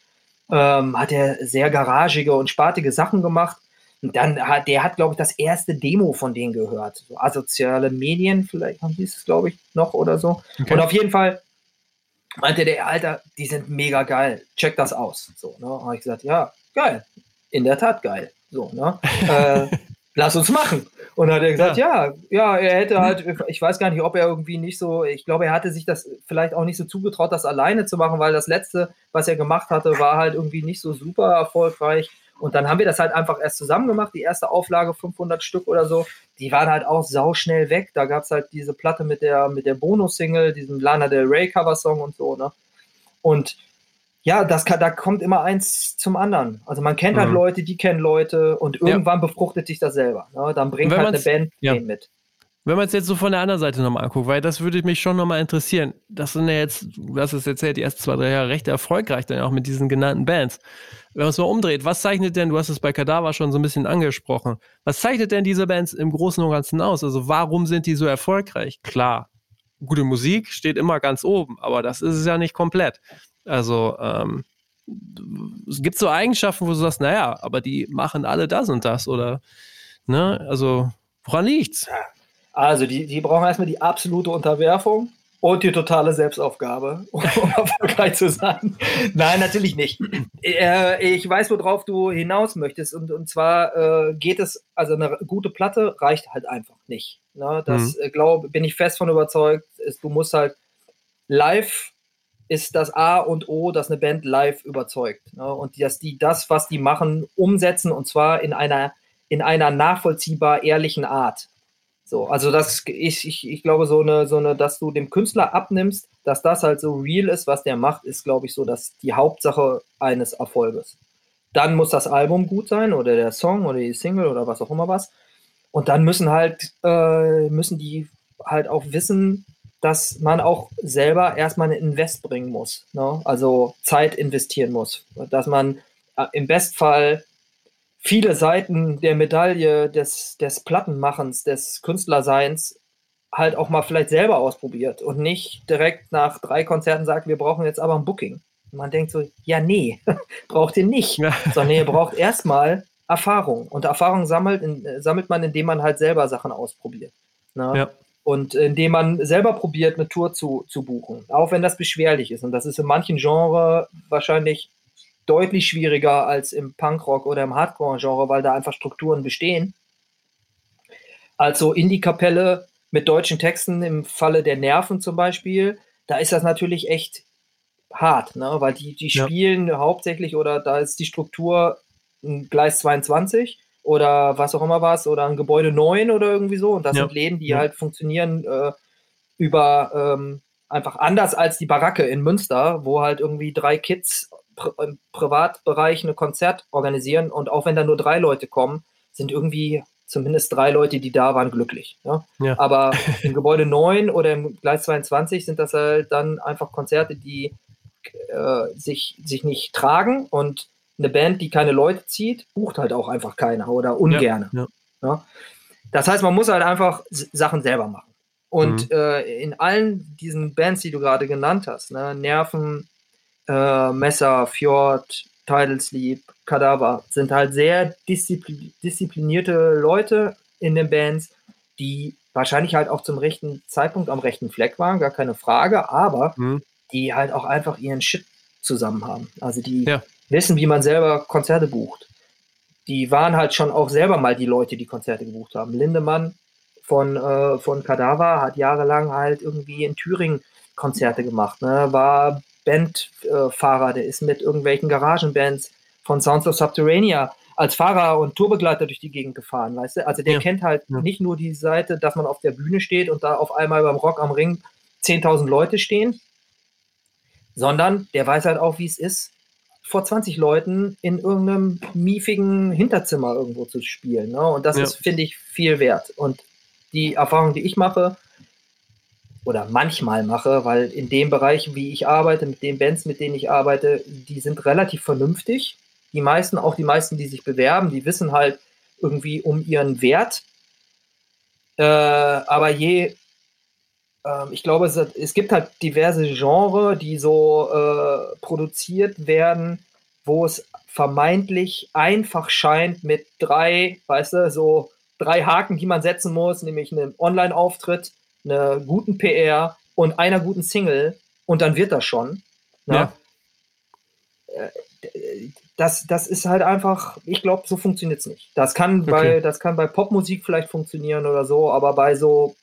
ähm, hat er sehr garagige und spartige Sachen gemacht. Und dann hat, der hat, glaube ich, das erste Demo von denen gehört. So asoziale Medien, vielleicht haben die es, glaube ich, noch oder so. Okay. Und auf jeden Fall meinte der, Alter, die sind mega geil. Check das aus. So, ne? Habe ich gesagt, ja, geil. In der Tat geil. So, ne? äh, lass uns machen. Und dann hat er gesagt, ja. ja, ja, er hätte halt, ich weiß gar nicht, ob er irgendwie nicht so, ich glaube, er hatte sich das vielleicht auch nicht so zugetraut, das alleine zu machen, weil das letzte, was er gemacht hatte, war halt irgendwie nicht so super erfolgreich. Und dann haben wir das halt einfach erst zusammen gemacht, die erste Auflage, 500 Stück oder so. Die waren halt auch sauschnell weg. Da gab es halt diese Platte mit der, mit der Bonus-Single, diesem Lana Del Rey Cover-Song und so, ne? Und ja, das kann, da kommt immer eins zum anderen. Also man kennt halt mhm. Leute, die kennen Leute und irgendwann ja. befruchtet sich das selber. Ne? Dann bringt halt eine Band ja. mit. Wenn man es jetzt so von der anderen Seite nochmal anguckt, weil das würde mich schon nochmal interessieren. Das sind ja jetzt, du hast es erzählt, die ersten zwei, drei Jahre recht erfolgreich dann auch mit diesen genannten Bands. Wenn man es mal umdreht, was zeichnet denn, du hast es bei Kadaver schon so ein bisschen angesprochen, was zeichnet denn diese Bands im Großen und Ganzen aus? Also warum sind die so erfolgreich? Klar, gute Musik steht immer ganz oben, aber das ist es ja nicht komplett. Also ähm, es gibt so Eigenschaften, wo du sagst, naja, aber die machen alle das und das oder, ne, also woran liegt's? Also die, die brauchen erstmal die absolute Unterwerfung und die totale Selbstaufgabe, um erfolgreich zu sein. Nein, natürlich nicht. Äh, ich weiß, worauf du hinaus möchtest. Und, und zwar äh, geht es, also eine gute Platte reicht halt einfach nicht. Ne? Das, mhm. äh, glaube bin ich fest von überzeugt. Ist, du musst halt live ist das A und O, dass eine Band live überzeugt. Ne? Und dass die das, was die machen, umsetzen und zwar in einer, in einer nachvollziehbar ehrlichen Art. So, also das ich, ich, ich glaube, so eine, so eine, dass du dem Künstler abnimmst, dass das halt so real ist, was der macht, ist, glaube ich, so dass die Hauptsache eines Erfolges. Dann muss das Album gut sein oder der Song oder die Single oder was auch immer was. Und dann müssen halt, äh, müssen die halt auch wissen, dass man auch selber erstmal ein Invest bringen muss. Ne? Also Zeit investieren muss. Dass man äh, im Bestfall viele Seiten der Medaille des, des Plattenmachens, des Künstlerseins halt auch mal vielleicht selber ausprobiert und nicht direkt nach drei Konzerten sagt, wir brauchen jetzt aber ein Booking. Und man denkt so, ja, nee, braucht ihr nicht, ja. sondern ihr braucht erstmal Erfahrung. Und Erfahrung sammelt, in, sammelt man, indem man halt selber Sachen ausprobiert. Ne? Ja. Und indem man selber probiert, eine Tour zu, zu buchen. Auch wenn das beschwerlich ist. Und das ist in manchen Genres wahrscheinlich deutlich schwieriger als im Punkrock oder im Hardcore-Genre, weil da einfach Strukturen bestehen. Also Indie-Kapelle mit deutschen Texten im Falle der Nerven zum Beispiel, da ist das natürlich echt hart, ne? weil die, die spielen ja. hauptsächlich oder da ist die Struktur ein Gleis 22 oder was auch immer was oder ein Gebäude 9 oder irgendwie so und das ja. sind Läden, die ja. halt funktionieren äh, über ähm, einfach anders als die Baracke in Münster, wo halt irgendwie drei Kids im Privatbereich ein Konzert organisieren und auch wenn da nur drei Leute kommen, sind irgendwie zumindest drei Leute, die da waren, glücklich. Ja? ja. Aber im Gebäude 9 oder im Gleis 22 sind das halt dann einfach Konzerte, die äh, sich, sich nicht tragen und eine Band, die keine Leute zieht, bucht halt auch einfach keiner oder ungerne. Ja, ja. Das heißt, man muss halt einfach Sachen selber machen. Und mhm. äh, in allen diesen Bands, die du gerade genannt hast, ne, Nerven, äh, Messer, Fjord, Tidal Sleep, Kadaver, sind halt sehr diszipli disziplinierte Leute in den Bands, die wahrscheinlich halt auch zum rechten Zeitpunkt am rechten Fleck waren, gar keine Frage, aber mhm. die halt auch einfach ihren Shit zusammen haben. Also die ja. wissen, wie man selber Konzerte bucht. Die waren halt schon auch selber mal die Leute, die Konzerte gebucht haben. Lindemann von, äh, von Kadaver hat jahrelang halt irgendwie in Thüringen Konzerte gemacht, ne? war Bandfahrer, der ist mit irgendwelchen Garagenbands von Sounds of Subterranea als Fahrer und Tourbegleiter durch die Gegend gefahren, weißt du? Also der ja. kennt halt ja. nicht nur die Seite, dass man auf der Bühne steht und da auf einmal beim Rock am Ring 10.000 Leute stehen, sondern der weiß halt auch, wie es ist, vor 20 Leuten in irgendeinem miefigen Hinterzimmer irgendwo zu spielen. Ne? Und das ja. ist, finde ich, viel wert. Und die Erfahrung, die ich mache, oder manchmal mache, weil in dem Bereich, wie ich arbeite, mit den Bands, mit denen ich arbeite, die sind relativ vernünftig. Die meisten, auch die meisten, die sich bewerben, die wissen halt irgendwie um ihren Wert. Äh, aber je, äh, ich glaube, es, es, gibt halt diverse Genres, die so äh, produziert werden, wo es vermeintlich einfach scheint mit drei, weißt du, so drei Haken, die man setzen muss, nämlich einen Online-Auftritt, einer guten PR und einer guten Single und dann wird das schon. Ne? Ja. Äh, das, das ist halt einfach, ich glaube, so funktioniert es nicht. Das kann, okay. bei, das kann bei Popmusik vielleicht funktionieren oder so, aber bei so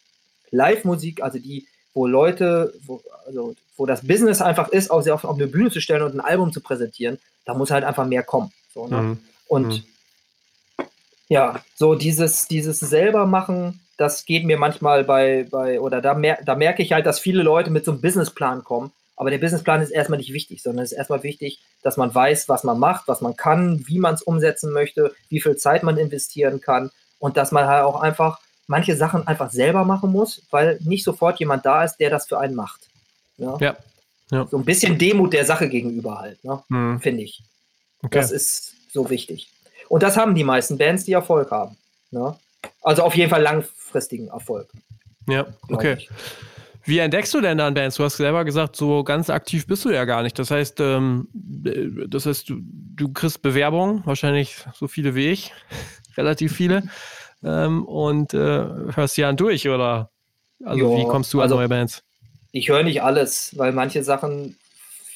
Live-Musik, also die, wo Leute, wo, also, wo das Business einfach ist, auch auf, auf eine Bühne zu stellen und ein Album zu präsentieren, da muss halt einfach mehr kommen. So, ne? mhm. Und mhm. ja, so dieses, dieses selber machen, das geht mir manchmal bei, bei oder da, mer da merke ich halt, dass viele Leute mit so einem Businessplan kommen. Aber der Businessplan ist erstmal nicht wichtig, sondern es ist erstmal wichtig, dass man weiß, was man macht, was man kann, wie man es umsetzen möchte, wie viel Zeit man investieren kann und dass man halt auch einfach manche Sachen einfach selber machen muss, weil nicht sofort jemand da ist, der das für einen macht. Ja. ja. ja. So ein bisschen Demut der Sache gegenüber halt, ne? Mhm. finde ich. Okay. Das ist so wichtig. Und das haben die meisten Bands, die Erfolg haben. Ne? Also auf jeden Fall langfristigen Erfolg. Ja, okay. Wie entdeckst du denn dann Bands? Du hast selber gesagt, so ganz aktiv bist du ja gar nicht. Das heißt, ähm, das heißt, du, du kriegst Bewerbungen, wahrscheinlich so viele wie ich, relativ viele, ähm, und äh, hörst sie an durch, oder? Also jo, wie kommst du an also, neue Bands? Ich höre nicht alles, weil manche Sachen,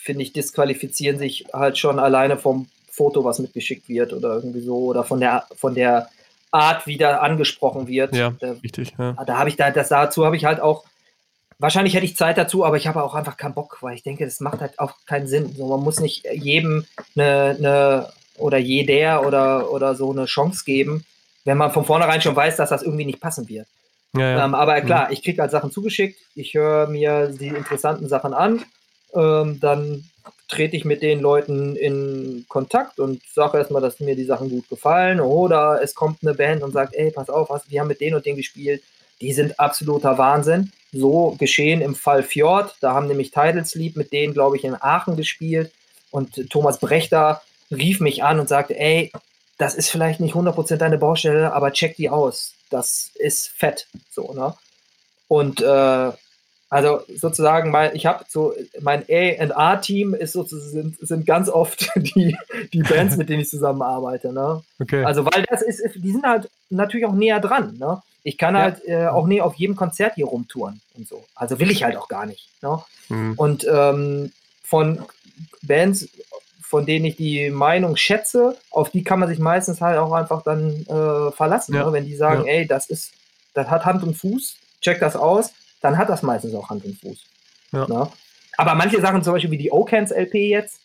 finde ich, disqualifizieren sich halt schon alleine vom Foto, was mitgeschickt wird oder irgendwie so, oder von der, von der Art, wie da angesprochen wird. Ja, da, richtig. Ja. Da habe ich da, das dazu habe ich halt auch wahrscheinlich hätte ich Zeit dazu, aber ich habe auch einfach keinen Bock, weil ich denke, das macht halt auch keinen Sinn. So, man muss nicht jedem eine, eine oder jeder oder, oder so eine Chance geben, wenn man von vornherein schon weiß, dass das irgendwie nicht passen wird. Ja, ja. Ähm, aber klar, mhm. ich kriege halt Sachen zugeschickt, ich höre mir die interessanten Sachen an, ähm, dann trete ich mit den Leuten in Kontakt und sage erstmal, dass mir die Sachen gut gefallen. Oder es kommt eine Band und sagt, ey, pass auf, was, wir haben mit denen und denen gespielt. Die sind absoluter Wahnsinn. So geschehen im Fall Fjord. Da haben nämlich Tidal Sleep mit denen, glaube ich, in Aachen gespielt. Und Thomas Brechter rief mich an und sagte, ey, das ist vielleicht nicht 100% deine Baustelle, aber check die aus. Das ist fett. So, ne? Und äh, also sozusagen, mein, ich habe so, mein A&R-Team ist sozusagen, sind, sind ganz oft die, die Bands, mit denen ich zusammenarbeite. Ne? Okay. Also, weil das ist, die sind halt natürlich auch näher dran. Ne? Ich kann ja. halt äh, auch nie auf jedem Konzert hier rumtouren und so. Also will ich halt auch gar nicht. Ne? Mhm. Und ähm, von Bands, von denen ich die Meinung schätze, auf die kann man sich meistens halt auch einfach dann äh, verlassen. Ja. Ne? Wenn die sagen, ja. ey, das ist, das hat Hand und Fuß, check das aus, dann hat das meistens auch Hand und Fuß. Ne? Aber manche Sachen, zum Beispiel wie die Ocans LP jetzt,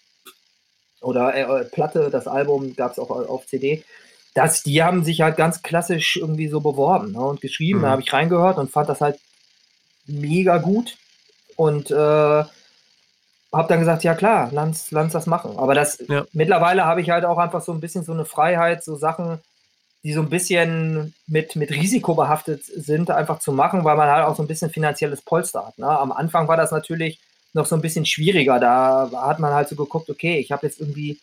oder äh, Platte, das Album gab es auch auf CD, das, die haben sich halt ganz klassisch irgendwie so beworben ne, und geschrieben. Mhm. Da habe ich reingehört und fand das halt mega gut. Und äh, habe dann gesagt, ja klar, lass, lass das machen. Aber das ja. mittlerweile habe ich halt auch einfach so ein bisschen so eine Freiheit, so Sachen, die so ein bisschen mit, mit Risiko behaftet sind, einfach zu machen, weil man halt auch so ein bisschen finanzielles Polster hat. Ne? Am Anfang war das natürlich noch so ein bisschen schwieriger. Da hat man halt so geguckt, okay, ich habe jetzt irgendwie,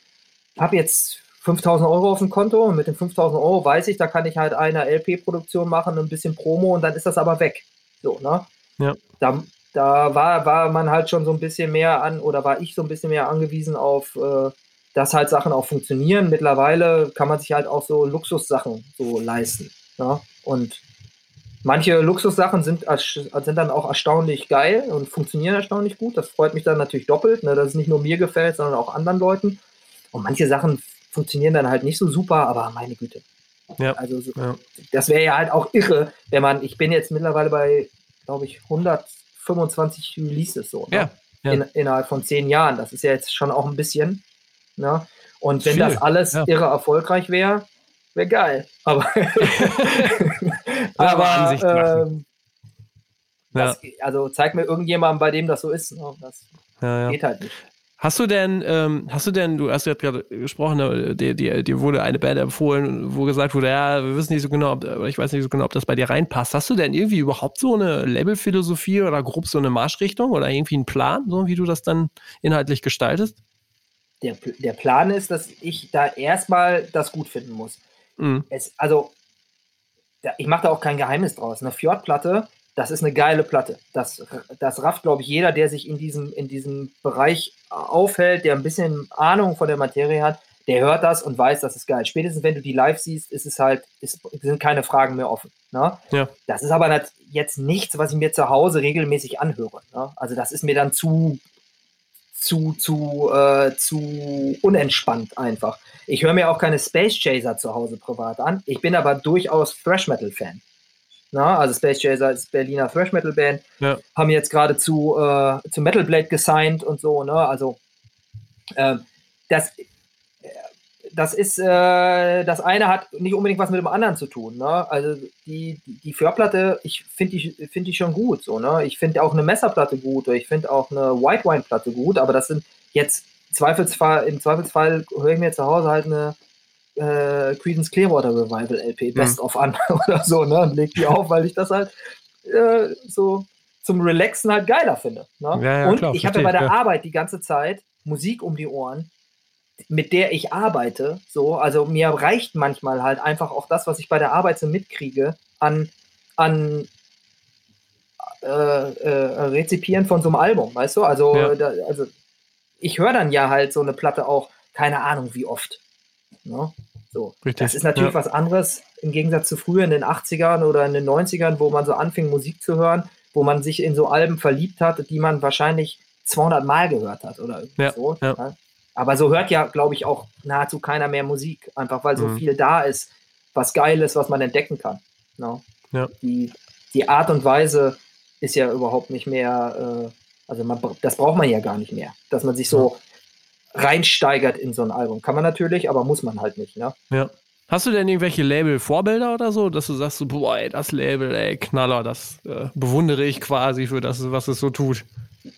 habe jetzt 5000 Euro auf dem Konto und mit den 5000 Euro weiß ich, da kann ich halt eine LP-Produktion machen, ein bisschen Promo und dann ist das aber weg. So, ne? Ja. Da, da war, war man halt schon so ein bisschen mehr an, oder war ich so ein bisschen mehr angewiesen auf, äh, dass halt Sachen auch funktionieren. Mittlerweile kann man sich halt auch so Luxussachen so leisten. Ne? Und manche Luxussachen sind, sind dann auch erstaunlich geil und funktionieren erstaunlich gut. Das freut mich dann natürlich doppelt, ne? dass es nicht nur mir gefällt, sondern auch anderen Leuten. Und manche Sachen funktionieren dann halt nicht so super, aber meine Güte. Ja. Also so, ja. das wäre ja halt auch irre, wenn man, ich bin jetzt mittlerweile bei, glaube ich, 125 Releases so. Ne? Ja. ja. In, innerhalb von zehn Jahren. Das ist ja jetzt schon auch ein bisschen. Ne? Und wenn Viel. das alles ja. irre erfolgreich wäre, wäre geil. Aber, aber ähm, das, also zeig mir irgendjemanden, bei dem das so ist. Ne? Das geht halt nicht. Hast du denn, ähm, hast du denn, du hast ja gerade gesprochen, ne, dir, dir, dir wurde eine Band empfohlen, wo gesagt wurde, ja, wir wissen nicht so genau, ob, ich weiß nicht so genau, ob das bei dir reinpasst. Hast du denn irgendwie überhaupt so eine Labelphilosophie oder grob so eine Marschrichtung oder irgendwie einen Plan, so wie du das dann inhaltlich gestaltest? Der, der Plan ist, dass ich da erstmal das gut finden muss. Mhm. Es, also, ich mache da auch kein Geheimnis draus. Eine Fjordplatte das ist eine geile Platte. Das, das rafft, glaube ich, jeder, der sich in diesem, in diesem Bereich aufhält, der ein bisschen Ahnung von der Materie hat, der hört das und weiß, das ist geil. Spätestens wenn du die live siehst, ist es halt, ist, sind keine Fragen mehr offen. Ne? Ja. Das ist aber jetzt nichts, was ich mir zu Hause regelmäßig anhöre. Ne? Also das ist mir dann zu, zu, zu, äh, zu unentspannt einfach. Ich höre mir auch keine Space Chaser zu Hause privat an. Ich bin aber durchaus Thrash Metal Fan. Na, also Space Chaser ist Berliner Thrash Metal Band. Ja. Haben jetzt gerade zu, äh, zu Metal Blade gesigned und so. Ne? Also äh, das, das ist, äh, das eine hat nicht unbedingt was mit dem anderen zu tun. Ne? Also die, die, Föhrplatte, ich finde die, find die schon gut. So, ne? Ich finde auch eine Messerplatte gut oder ich finde auch eine White Wine Platte gut, aber das sind jetzt Zweifelsfall, im Zweifelsfall höre ich mir zu Hause halt eine äh, Creedence Clearwater Revival LP Best mhm. of an oder so, ne? Und leg die auf, weil ich das halt äh, so zum Relaxen halt geiler finde. Ne? Ja, ja, und klar, ich hatte bei der ja. Arbeit die ganze Zeit Musik um die Ohren, mit der ich arbeite. So, also mir reicht manchmal halt einfach auch das, was ich bei der Arbeit so mitkriege, an, an äh, äh, Rezipieren von so einem Album, weißt du? Also, Ja. da, also ich höre dann ja halt so eine Platte auch, keine Ahnung wie oft. Ne? So. Richtig, Das ist natürlich ja. was anderes im Gegensatz zu früher in den 80ern oder in den 90ern, wo man so anfing, Musik zu hören, wo man sich in so Alben verliebt hat, die man wahrscheinlich 200 Mal gehört hat oder Ja, so. ja. Aber so hört ja, glaube ich, auch nahezu keiner mehr Musik, einfach weil so Mhm. viel da ist, was geil ist, was man entdecken kann. Ne? Ja. Die, die Art und Weise ist ja überhaupt nicht mehr, äh, also man, das braucht man ja gar nicht mehr, dass man sich so reinsteigert in so ein Album. Kann man natürlich, aber muss man halt nicht. Ne? Ja. Hast du denn irgendwelche Label-Vorbilder oder so, dass du sagst, so, boah, ey, das Label, ey, Knaller, das äh, bewundere ich quasi für das, was es so tut?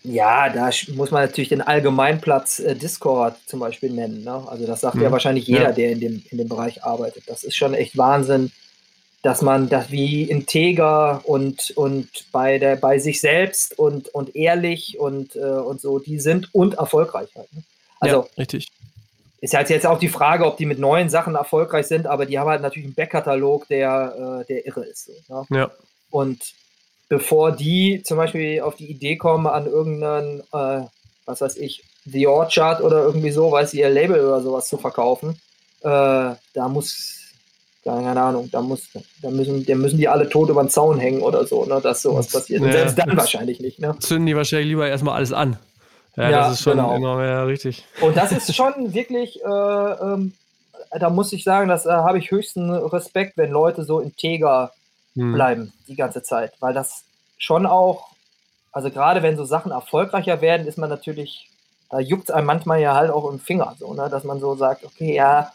Ja, da muss man natürlich den Allgemeinplatz äh, Discord zum Beispiel nennen. Ne? Also das sagt ja Mhm. wahrscheinlich jeder, Ja. der in dem, in dem Bereich arbeitet. Das ist schon echt Wahnsinn, dass man das wie integer und, und bei, der, bei sich selbst und, und ehrlich und, äh, und so, die sind und erfolgreich halt. Ne? Also ja, richtig. ist halt jetzt auch die Frage, ob die mit neuen Sachen erfolgreich sind, aber die haben halt natürlich einen Backkatalog, der, äh, der irre ist. So, ne? Ja. Und bevor die zum Beispiel auf die Idee kommen, an irgendeinen, äh, was weiß ich, The Orchard oder irgendwie so, weiß ich, ihr Label oder sowas zu verkaufen, äh, da muss, keine Ahnung, da muss, da müssen, da müssen die alle tot über den Zaun hängen oder so, ne, dass sowas passiert. Und selbst dann wahrscheinlich nicht, ne? Zünden die wahrscheinlich lieber erstmal alles an. Ja, Ja, das ist schon genau. immer ja, richtig. Und das ist schon wirklich, äh, ähm, da muss ich sagen, das äh, habe ich höchsten Respekt, wenn Leute so integer Hm. bleiben die ganze Zeit, weil das schon auch, also gerade wenn so Sachen erfolgreicher werden, ist man natürlich, da juckt es einem manchmal ja halt auch im Finger, so, ne, dass man so sagt, okay, ja,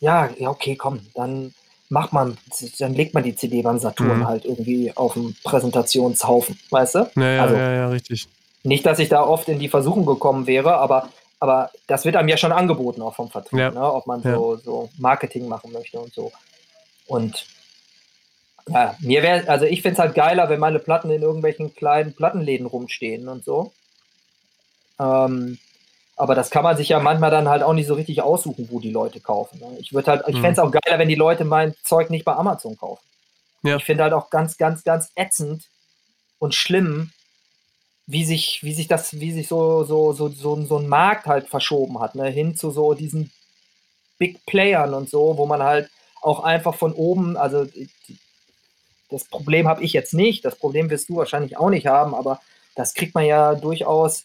ja, ja, okay, komm, dann macht man, dann legt man die CD beim Saturn Mhm. halt irgendwie auf den Präsentationshaufen, weißt du? Ja, ja, Also- ja, ja, richtig. Nicht, dass ich da oft in die Versuchung gekommen wäre, aber, aber das wird einem ja schon angeboten, auch vom Vertrieb, Ja. ne? ob man Ja. so, so Marketing machen möchte und so. Und ja, mir wäre, also ich finde es halt geiler, wenn meine Platten in irgendwelchen kleinen Plattenläden rumstehen und so. Ähm, aber das kann man sich ja manchmal dann halt auch nicht so richtig aussuchen, wo die Leute kaufen. Ne? Ich würde halt, ich Mhm. fände es auch geiler, wenn die Leute mein Zeug nicht bei Amazon kaufen. Ja. Ich finde halt auch ganz, ganz, ganz ätzend und schlimm, wie sich, wie sich das, wie sich so, so, so, so, so ein Markt halt verschoben hat, ne? hin zu so diesen Big Playern und so, wo man halt auch einfach von oben, also die- das Problem habe ich jetzt nicht, das Problem wirst du wahrscheinlich auch nicht haben, aber das kriegt man ja durchaus,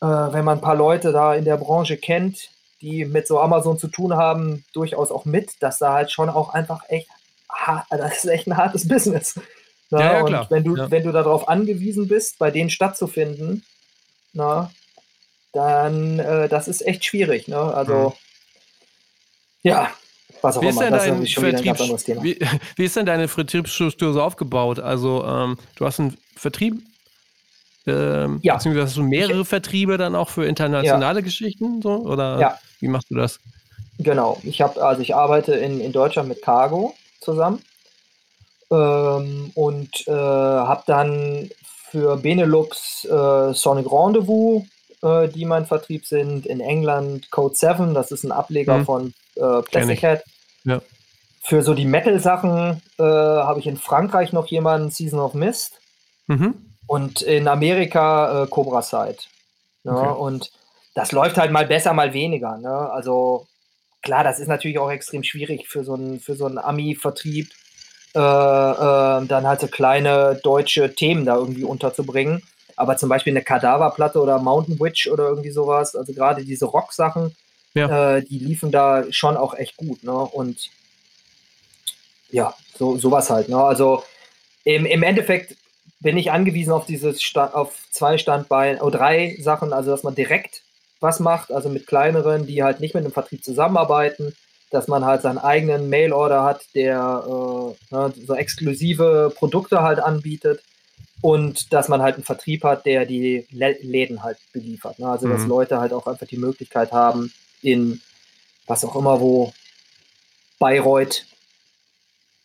äh, wenn man ein paar Leute da in der Branche kennt, die mit so Amazon zu tun haben, durchaus auch mit, dass da halt schon auch einfach echt, das ist echt ein hartes Business. Na, Ja, ja, und klar. wenn du, Ja. wenn du darauf angewiesen bist, bei denen stattzufinden, na, dann äh, das ist echt schwierig. Ne? Also Mhm. ja, was auch Wie ist immer, denn das ist schon wieder ein ganz Vertriebs Thema. wie, wie ist denn deine Vertriebsstruktur so aufgebaut? Also ähm, du hast einen Vertrieb, ähm, Ja. beziehungsweise hast du mehrere Vertriebe dann auch für internationale Geschichten, so oder Ja. wie machst du das? Genau, ich habe, also ich arbeite in, in Deutschland mit Cargo zusammen ähm, und äh, habe dann für Benelux äh, Sonic Rendezvous, äh, die mein Vertrieb sind, in England Code 7, das ist ein Ableger Mhm. von äh, Plastic. Ja. für so die Metal-Sachen äh, habe ich in Frankreich noch jemanden, Season of Mist. Mhm. Und in Amerika äh, Cobra Side. Ne? Okay. Und das läuft halt mal besser, mal weniger. Ne? Also klar, das ist natürlich auch extrem schwierig für so einen, für so einen Ami-Vertrieb, äh, äh, dann halt so kleine deutsche Themen da irgendwie unterzubringen. Aber zum Beispiel eine Kadaverplatte oder Mountain Witch oder irgendwie sowas, also gerade diese Rock-Sachen, ja. äh, die liefen da schon auch echt gut. Ne? Und ja, so sowas halt. Ne? Also im, im Endeffekt bin ich angewiesen auf dieses Sta auf zwei Standbeine, oder drei Sachen, also dass man direkt was macht, also mit kleineren, die halt nicht mit einem Vertrieb zusammenarbeiten, dass man halt seinen eigenen Mail-Order hat, der äh, ne, so exklusive Produkte halt anbietet und dass man halt einen Vertrieb hat, der die Läden halt beliefert. Ne? Also, dass mhm. Leute halt auch einfach die Möglichkeit haben, in was auch immer wo, Bayreuth,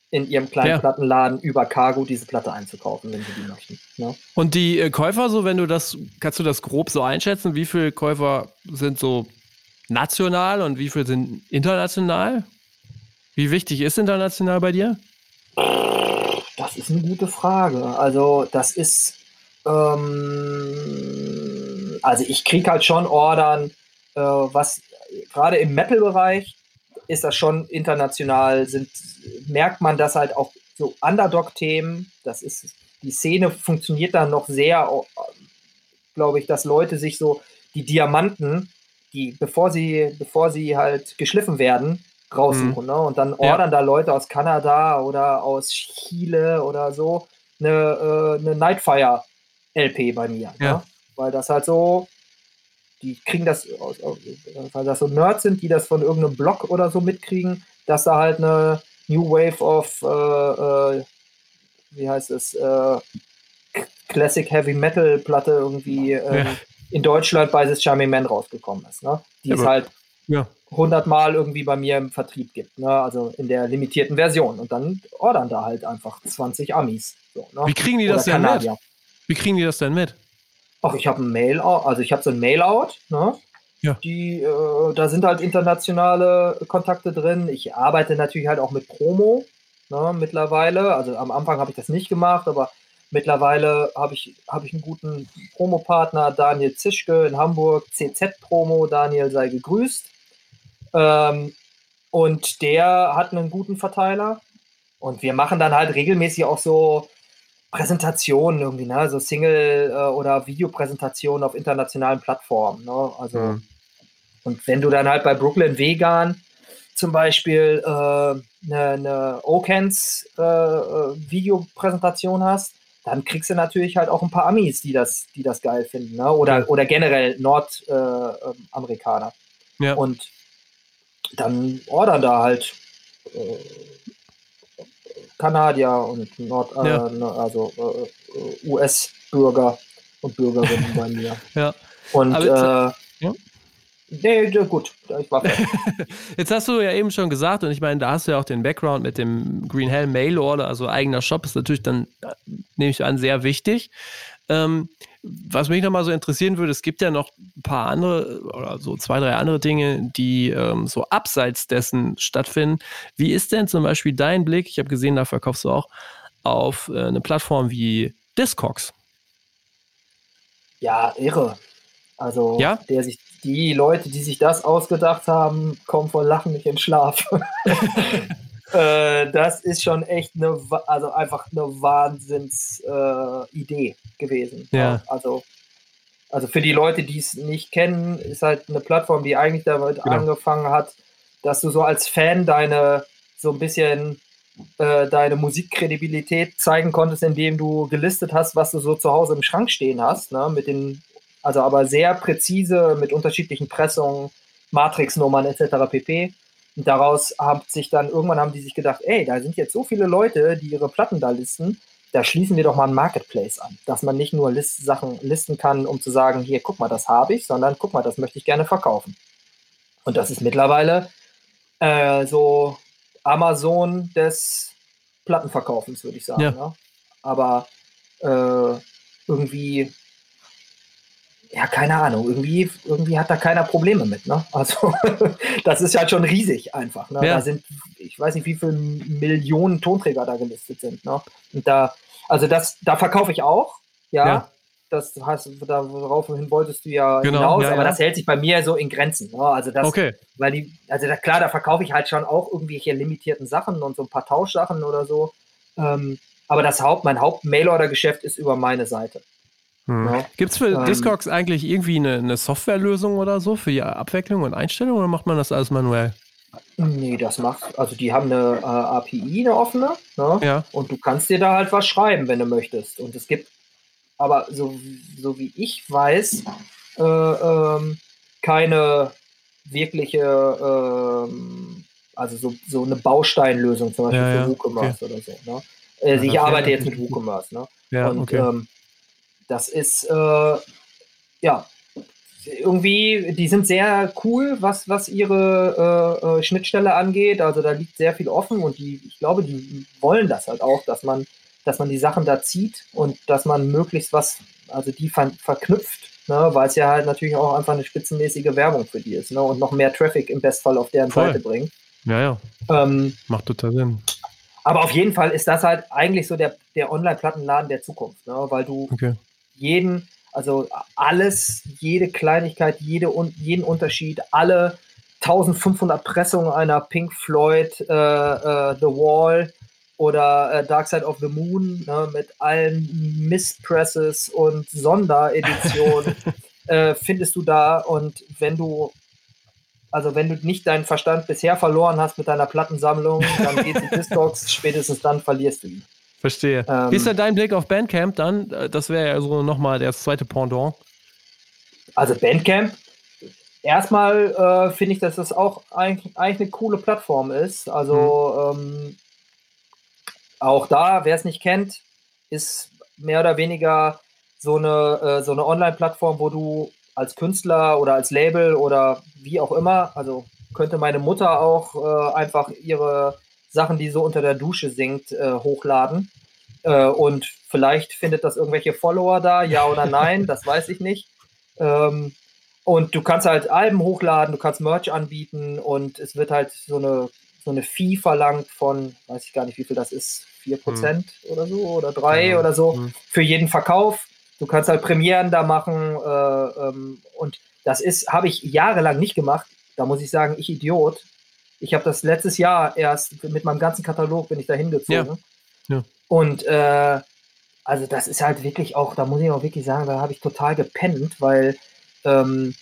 in ihrem kleinen ja. Plattenladen über Cargo diese Platte einzukaufen, wenn sie die möchten. Ne? Und die äh, Käufer, so wenn du das, kannst du das grob so einschätzen, wie viele Käufer sind so national und wie viele sind international? Wie wichtig ist international bei dir? Das ist eine gute Frage. Also, das ist, ähm, also ich kriege halt schon Ordern, äh, was gerade im Metal-Bereich ist das schon international, sind, merkt man das halt auch so Underdog-Themen, das ist, die Szene funktioniert dann noch sehr, glaube ich, dass Leute sich so die Diamanten, die, bevor sie, bevor sie halt geschliffen werden, raussuchen. Mhm. Ne? Und dann ordern ja. da Leute aus Kanada oder aus Chile oder so eine, äh, eine Nightfire LP bei mir. Ja. Ne? Weil das halt so, die kriegen das, weil das so Nerds sind, die das von irgendeinem Blog oder so mitkriegen, dass da halt eine New Wave of, äh, äh, wie heißt es, äh, Classic Heavy Metal Platte irgendwie ähm, ja. in Deutschland bei The Charming Man rausgekommen ist. Ne? Die ja, ist halt ja. 100 Mal irgendwie bei mir im Vertrieb gibt, ne? also in der limitierten Version. Und dann ordern da halt einfach 20 Amis. So, ne? Wie kriegen die das denn Kanadier. mit? Wie kriegen die das denn mit? Ach, ich habe ein Mail, also ich habe so ein Mail-out, ne? Ja. Die, äh, da sind halt internationale Kontakte drin. Ich arbeite natürlich halt auch mit Promo ne, mittlerweile. Also am Anfang habe ich das nicht gemacht, aber mittlerweile habe ich, hab ich einen guten Promopartner, Daniel Zischke in Hamburg, CZ Promo, Daniel sei gegrüßt. Ähm, und der hat einen guten Verteiler. Und wir machen dann halt regelmäßig auch so Präsentationen irgendwie, ne? so Single- äh, oder Videopräsentationen auf internationalen Plattformen. Ne? Also, mhm. und wenn du dann halt bei Brooklyn Vegan zum Beispiel eine äh, ne, ne Okens äh, äh, Videopräsentation hast, dann kriegst du natürlich halt auch ein paar Amis, die das, die das geil finden, ne? oder, oder generell Nordamerikaner. Äh, ja. Und dann ordern da halt äh, Kanadier und Nord, äh, ja. Ne, also äh, US-Bürger und Bürgerinnen bei mir. Ja. Und Aber, äh, ja? Nee, gut, ich war Jetzt hast du ja eben schon gesagt, und ich meine, da hast du ja auch den Background mit dem Green Hell Mail Order, also eigener Shop ist natürlich dann, äh, nehme ich an, sehr wichtig. Ähm, was mich nochmal so interessieren würde, es gibt ja noch ein paar andere oder so zwei, drei andere Dinge, die ähm, so abseits dessen stattfinden. Wie ist denn zum Beispiel dein Blick? Ich habe gesehen, da verkaufst du auch auf äh, eine Plattform wie Discogs. Ja, irre. Also ja? der sich, die Leute, die sich das ausgedacht haben, kommen vor Lachen nicht in Schlaf. Äh, das ist schon echt eine, also einfach eine Wahnsinnsidee äh, gewesen. Ja. Also, also für die Leute, die es nicht kennen, ist halt eine Plattform, die eigentlich damit genau. angefangen hat, dass du so als Fan deine so ein bisschen äh, deine Musikkredibilität zeigen konntest, indem du gelistet hast, was du so zu Hause im Schrank stehen hast, ne? mit den, also aber sehr präzise mit unterschiedlichen Pressungen, Matrixnummern etc. pp. Und daraus hat sich dann, irgendwann haben die sich gedacht, ey, da sind jetzt so viele Leute, die ihre Platten da listen, da schließen wir doch mal ein Marketplace an, dass man nicht nur List Sachen listen kann, um zu sagen, hier, guck mal, das habe ich, sondern guck mal, das möchte ich gerne verkaufen. Und das ist mittlerweile äh, so Amazon des Plattenverkaufens, würde ich sagen. Ja. Ne? Aber äh, irgendwie ja, keine Ahnung, irgendwie, irgendwie hat da keiner Probleme mit, ne? Also, das ist halt schon riesig einfach, ne? Ja. Da sind, ich weiß nicht, wie viele Millionen Tonträger da gelistet sind, ne? Und da, also das, da verkaufe ich auch, ja. ja. Das heißt, daraufhin wolltest du ja genau, hinaus, ja, aber das hält sich bei mir so in Grenzen. Ne? Also das, okay. weil die, also da, klar, da verkaufe ich halt schon auch irgendwelche limitierten Sachen und so ein paar Tauschsachen oder so. Ähm, aber das Haupt, mein Haupt-Mail-Order-Geschäft ist über meine Seite. Hm. Ja. Gibt es für ähm, Discogs eigentlich irgendwie eine, eine Softwarelösung oder so für die Abwicklung und Einstellung oder macht man das alles manuell? Nee, das macht, also die haben eine äh, API, eine offene, ne? ja. und du kannst dir da halt was schreiben, wenn du möchtest. Und es gibt, aber so, so wie ich weiß, äh, ähm, keine wirkliche, ähm, also so, so eine Bausteinlösung zum Beispiel ja, für WooCommerce okay. oder so. Ne? Äh, also ich arbeite jetzt mit WooCommerce. Ne? Ja, und okay. ähm, das ist, äh, ja, irgendwie, die sind sehr cool, was, was ihre äh, äh, Schnittstelle angeht. Also da liegt sehr viel offen und die, ich glaube, die wollen das halt auch, dass man, dass man die Sachen da zieht und dass man möglichst was, also die ver verknüpft, ne, weil es ja halt natürlich auch einfach eine spitzenmäßige Werbung für die ist, ne, und noch mehr Traffic im Bestfall auf deren Voll. Seite bringt. Ja, ja. Ähm, Macht total Sinn. Aber auf jeden Fall ist das halt eigentlich so der, der Online-Plattenladen der Zukunft, ne, weil du okay jeden, also alles, jede Kleinigkeit, jede, jeden Unterschied, alle 1500 Pressungen einer Pink Floyd äh, äh, The Wall oder äh, Dark Side of the Moon ne, mit allen Misspresses und Sondereditionen äh, findest du da und wenn du also wenn du nicht deinen Verstand bisher verloren hast mit deiner Plattensammlung, dann geht die Discogs, spätestens dann verlierst du ihn. Verstehe. Ähm, Wie ist denn dein Blick auf Bandcamp dann? Das wäre ja so nochmal der zweite Pendant. Also Bandcamp, erstmal äh, finde ich, dass das auch eigentlich, eigentlich, eine coole Plattform ist. Also mhm. ähm, auch da, wer es nicht kennt, ist mehr oder weniger so eine, äh, so eine Online-Plattform, wo du als Künstler oder als Label oder wie auch immer, also könnte meine Mutter auch äh, einfach ihre Sachen, die so unter der Dusche singt, äh, hochladen. Äh, und vielleicht findet das irgendwelche Follower da, ja oder nein, das weiß ich nicht. Ähm, und du kannst halt Alben hochladen, du kannst Merch anbieten und es wird halt so eine, so eine Fee verlangt von, weiß ich gar nicht, wie viel das ist, 4% hm. oder so oder 3 ja. oder so hm. für jeden Verkauf. Du kannst halt Premieren da machen äh, ähm, und das ist, habe ich jahrelang nicht gemacht. Da muss ich sagen, ich Idiot. Ich habe das letztes Jahr erst mit meinem ganzen Katalog bin ich da hingezogen. Ja. ja. Und äh, also das ist halt wirklich auch, da muss ich auch wirklich sagen, da habe ich total gepennt, weil ähm,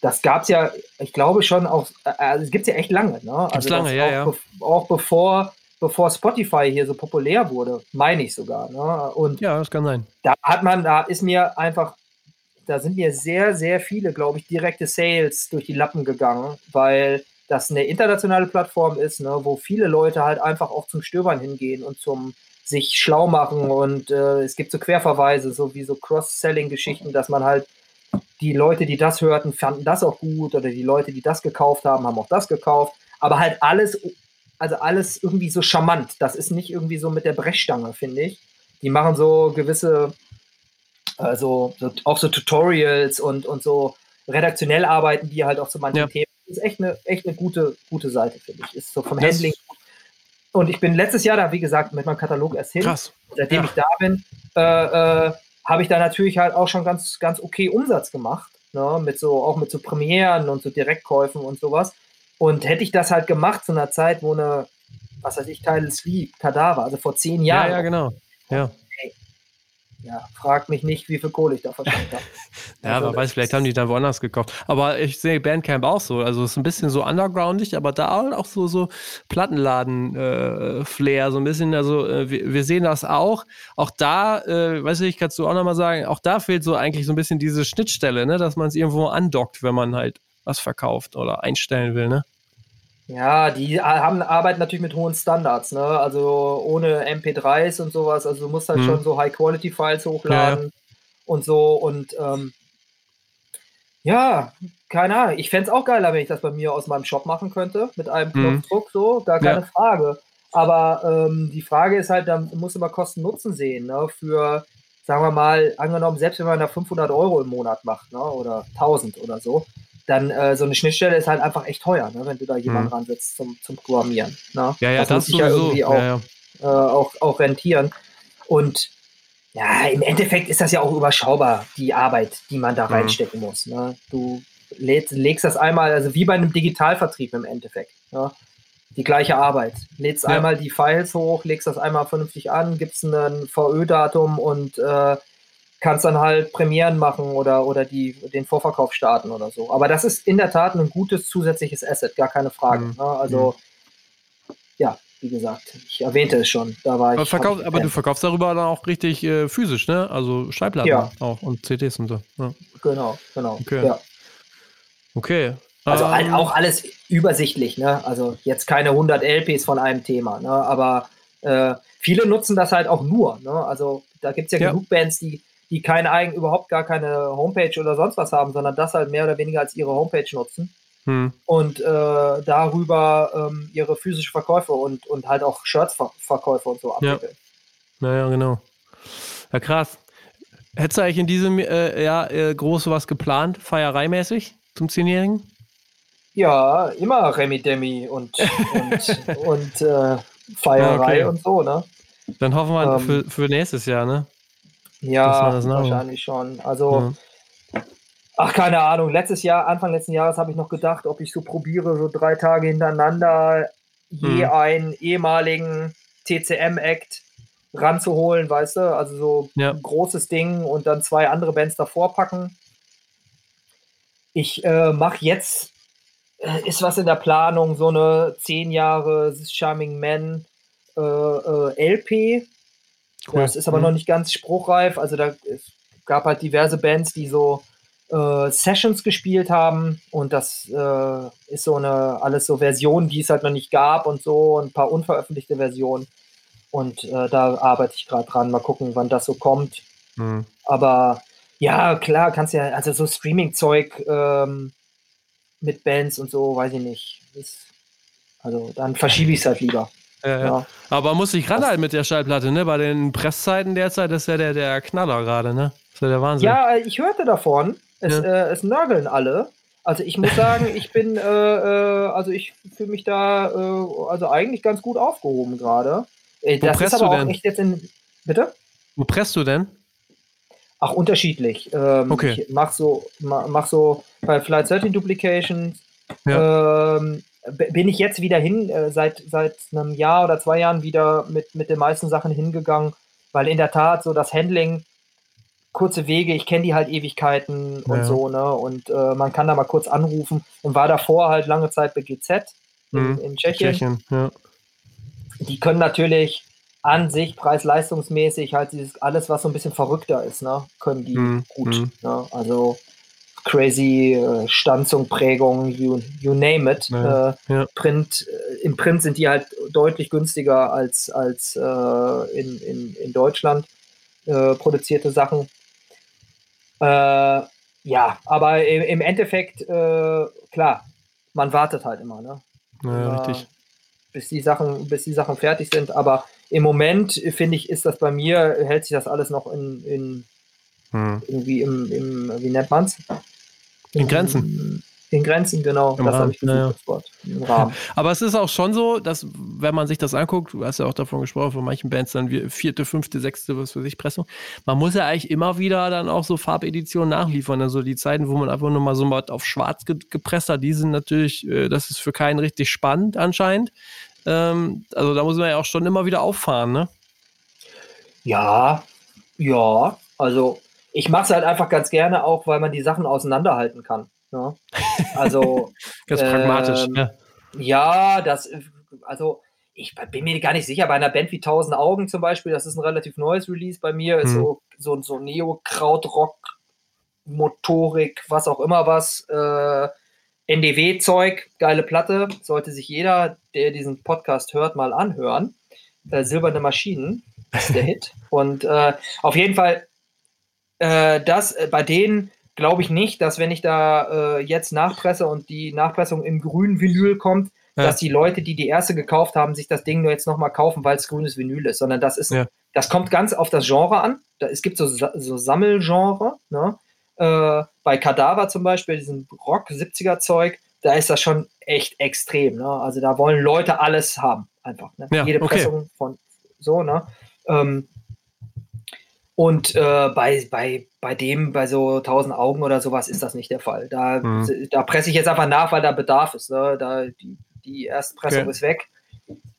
das gab es ja, ich glaube schon auch, äh, also es gibt es ja echt lange, ne? Also lange, ja, auch, ja. Be auch bevor, bevor Spotify hier so populär wurde, meine ich sogar. Ne? Und ja, das kann sein. Da hat man, da ist mir einfach, da sind mir sehr, sehr viele, glaube ich, direkte Sales durch die Lappen gegangen, weil das eine internationale Plattform ist, ne, wo viele Leute halt einfach auch zum Stöbern hingehen und zum sich schlau machen und äh, es gibt so Querverweise, so wie so Cross-Selling-Geschichten, dass man halt die Leute, die das hörten, fanden das auch gut oder die Leute, die das gekauft haben, haben auch das gekauft, aber halt alles, also alles irgendwie so charmant. Das ist nicht irgendwie so mit der Brechstange, finde ich. Die machen so gewisse, also so, auch so Tutorials und, und so redaktionell arbeiten die halt auch zu manchen ja. Themen ist echt eine, echt eine gute, gute Seite, finde ich. Ist so vom das Handling. Und ich bin letztes Jahr da, wie gesagt, mit meinem Katalog erst hin. Krass. Seitdem ja. ich da bin, äh, äh, habe ich da natürlich halt auch schon ganz, ganz okay Umsatz gemacht. Ne? Mit so, auch mit so Premieren und so Direktkäufen und sowas. Und hätte ich das halt gemacht zu einer Zeit, wo eine, was weiß ich, Teil Sleep, Kadaver, also vor zehn Jahren. Ja, ja, genau. Ja ja, frag mich nicht, wie viel Kohle ich da verschenkt habe. ja, also, wer weiß, vielleicht haben die dann woanders gekauft. Aber ich sehe Bandcamp auch so. Also es ist ein bisschen so undergroundig, aber da auch so, so Plattenladen-Flair, äh, so ein bisschen. Also äh, wir, wir, sehen das auch. Auch da, äh, weiß ich, kannst du auch nochmal sagen, auch da fehlt so eigentlich so ein bisschen diese Schnittstelle, ne? dass man es irgendwo andockt, wenn man halt was verkauft oder einstellen will, ne? Ja, die haben arbeiten natürlich mit hohen Standards, ne? Also ohne MP3s und sowas. Also du musst halt mhm. schon so High-Quality-Files hochladen ja. und so. Und ähm, ja, keine Ahnung. Ich fände es auch geiler, wenn ich das bei mir aus meinem Shop machen könnte, mit einem mhm. Knopfdruck, so, gar keine ja. Frage. Aber ähm, die Frage ist halt, da muss immer Kosten-Nutzen sehen, ne? Für sagen wir mal, angenommen, selbst wenn man da 500 Euro im Monat macht, ne, oder 1000 oder so, dann äh, so eine Schnittstelle ist halt einfach echt teuer, ne, wenn du da jemanden mhm. ransetzt zum, zum Programmieren. Ne? Ja, ja, das, das muss sich ja irgendwie auch, ja, ja. Äh, auch, auch rentieren. Und ja, im Endeffekt ist das ja auch überschaubar, die Arbeit, die man da mhm. reinstecken muss. Ne? Du lädst, legst das einmal, also wie bei einem Digitalvertrieb im Endeffekt. Ne? Die gleiche Arbeit. Lädst ja. einmal die Files hoch, legst das einmal vernünftig an, gibst ein VÖ-Datum und äh, kannst dann halt Premieren machen oder, oder die, den Vorverkauf starten oder so. Aber das ist in der Tat ein gutes zusätzliches Asset, gar keine Frage. Mhm. Ne? Also, mhm. ja, wie gesagt, ich erwähnte es schon. Da war aber ich. Verkauf, aber du verkaufst darüber dann auch richtig äh, physisch, ne? Also Schallplatten ja. auch und CDs und so. Ja. Genau, genau. Okay. Ja. Okay. Also um, ähm. auch alles übersichtlich, ne? Also jetzt keine 100 LPs von einem Thema, ne? Aber äh, viele nutzen das halt auch nur, ne? Also da gibt es ja, ja, genug Bands, die, die keine eigen, überhaupt gar keine Homepage oder sonst was haben, sondern das halt mehr oder weniger als ihre Homepage nutzen. Hm. Und äh, darüber ähm, ihre physische Verkäufe und, und halt auch Shirts-Verkäufe und so abwickeln. Ja. Naja, genau. Ja, krass. Hättest du eigentlich in diesem äh, Jahr äh, groß was geplant, feiereimäßig zum Zehnjährigen? Ja, immer Remi Demi und, und, und äh, Feierei okay. und so, ne? Dann hoffen wir ähm, für, für nächstes Jahr, ne? Ja, wahrscheinlich schon. Also, ja. ach, keine Ahnung. Letztes Jahr, Anfang letzten Jahres habe ich noch gedacht, ob ich so probiere, so drei Tage hintereinander je hm. einen ehemaligen TCM-Act ranzuholen, weißt du? Also so ja. ein großes Ding und dann zwei andere Bands davor packen. Ich äh, mache jetzt äh, ist was in der Planung, so eine 10 Jahre Charming Man äh, äh, LP. Cool. Das ist aber mhm. noch nicht ganz spruchreif. Also da es gab halt diverse Bands, die so äh, Sessions gespielt haben und das äh, ist so eine alles so Versionen, die es halt noch nicht gab und so und ein paar unveröffentlichte Versionen. Und äh, da arbeite ich gerade dran. Mal gucken, wann das so kommt. Mhm. Aber ja, klar, kannst ja, also so Streaming-Zeug ähm, mit Bands und so, weiß ich nicht. Ist, also dann verschiebe ich es halt lieber. Ja, ja. Aber muss ich ranhalten mit der Schallplatte, ne? Bei den Presszeiten derzeit ist ja der, der Knaller gerade, ne? Ist ja der Wahnsinn. Ja, ich hörte davon. Es, ja. äh, es nörgeln alle. Also ich muss sagen, ich bin, äh, äh, also ich fühle mich da äh, also eigentlich ganz gut aufgehoben gerade. Äh, das ist aber auch denn? echt jetzt in. Bitte? Wo presst du denn? Ach, unterschiedlich. Ähm, okay. Ich mach so, mach so bei Flight 13 Duplications. Ja. Ähm, bin ich jetzt wieder hin, äh, seit, seit einem Jahr oder zwei Jahren wieder mit, mit den meisten Sachen hingegangen, weil in der Tat so das Handling, kurze Wege, ich kenne die halt Ewigkeiten und ja. so, ne? Und äh, man kann da mal kurz anrufen und war davor halt lange Zeit bei GZ in, mhm. in Tschechien. Tschechien ja. Die können natürlich an sich preis-leistungsmäßig halt dieses alles, was so ein bisschen verrückter ist, ne, können die mhm. gut. Mhm. Ne? Also crazy äh, Stanzung, Prägung, you, you name it. Ja, äh, ja. Print, äh, Im Print sind die halt deutlich günstiger als, als äh, in, in, in Deutschland äh, produzierte Sachen. Äh, ja, aber im, im Endeffekt, klar, man wartet halt immer, ne? Ja, richtig. Bis die Sachen, bis die Sachen fertig sind, aber im Moment, finde ich, ist das bei mir, hält sich das alles noch in, in hm. irgendwie im, im, wie nennt man es? In Grenzen. In Grenzen, genau. Im das habe ich gesucht, ja, das Wort. Im Rahmen. Aber es ist auch schon so, dass, wenn man sich das anguckt, du hast ja auch davon gesprochen, von manchen Bands dann wie vierte, fünfte, sechste, was für sich Pressung. Man muss ja eigentlich immer wieder dann auch so Farbeditionen nachliefern. Also die Zeiten, wo man einfach nur mal so mal auf schwarz gepresst hat, die sind natürlich, äh, das ist für keinen richtig spannend anscheinend. Ähm, also da muss man ja auch schon immer wieder auffahren, ne? Ja, ja. Also ich mache es halt einfach ganz gerne auch, weil man die Sachen auseinanderhalten kann. Ne? Also ganz ähm, pragmatisch. Ja. ja, das, also ich bin mir gar nicht sicher, bei einer Band wie Tausend Augen zum Beispiel, das ist ein relativ neues Release bei mir, ist hm. so, so, so Neo-Krautrock, Motorik, was auch immer was, äh, NDW-Zeug, geile Platte, sollte sich jeder, der diesen Podcast hört, mal anhören. Äh, Silberne Maschinen ist der Hit. Und äh, auf jeden Fall, äh, das äh, bei denen glaube ich nicht, dass wenn ich da äh, jetzt nachpresse und die Nachpressung im grünen Vinyl kommt, ja. dass die Leute, die die erste gekauft haben, sich das Ding nur jetzt nochmal kaufen, weil es grünes Vinyl ist, sondern das ist, ja. das kommt ganz auf das Genre an. Da, es gibt so, so Sammelgenre, ne? Äh, bei Kadaver zum Beispiel, diesem Rock 70er Zeug, da ist das schon echt extrem. Ne? Also da wollen Leute alles haben, einfach. Ne? Ja, Jede Pressung okay. von so, ne? Ähm, und äh, bei, bei, bei dem, bei so 1000 Augen oder sowas ist das nicht der Fall. Da, mhm. da presse ich jetzt einfach nach, weil da Bedarf ist. Ne? Da, die, die Erstpressung okay. ist weg.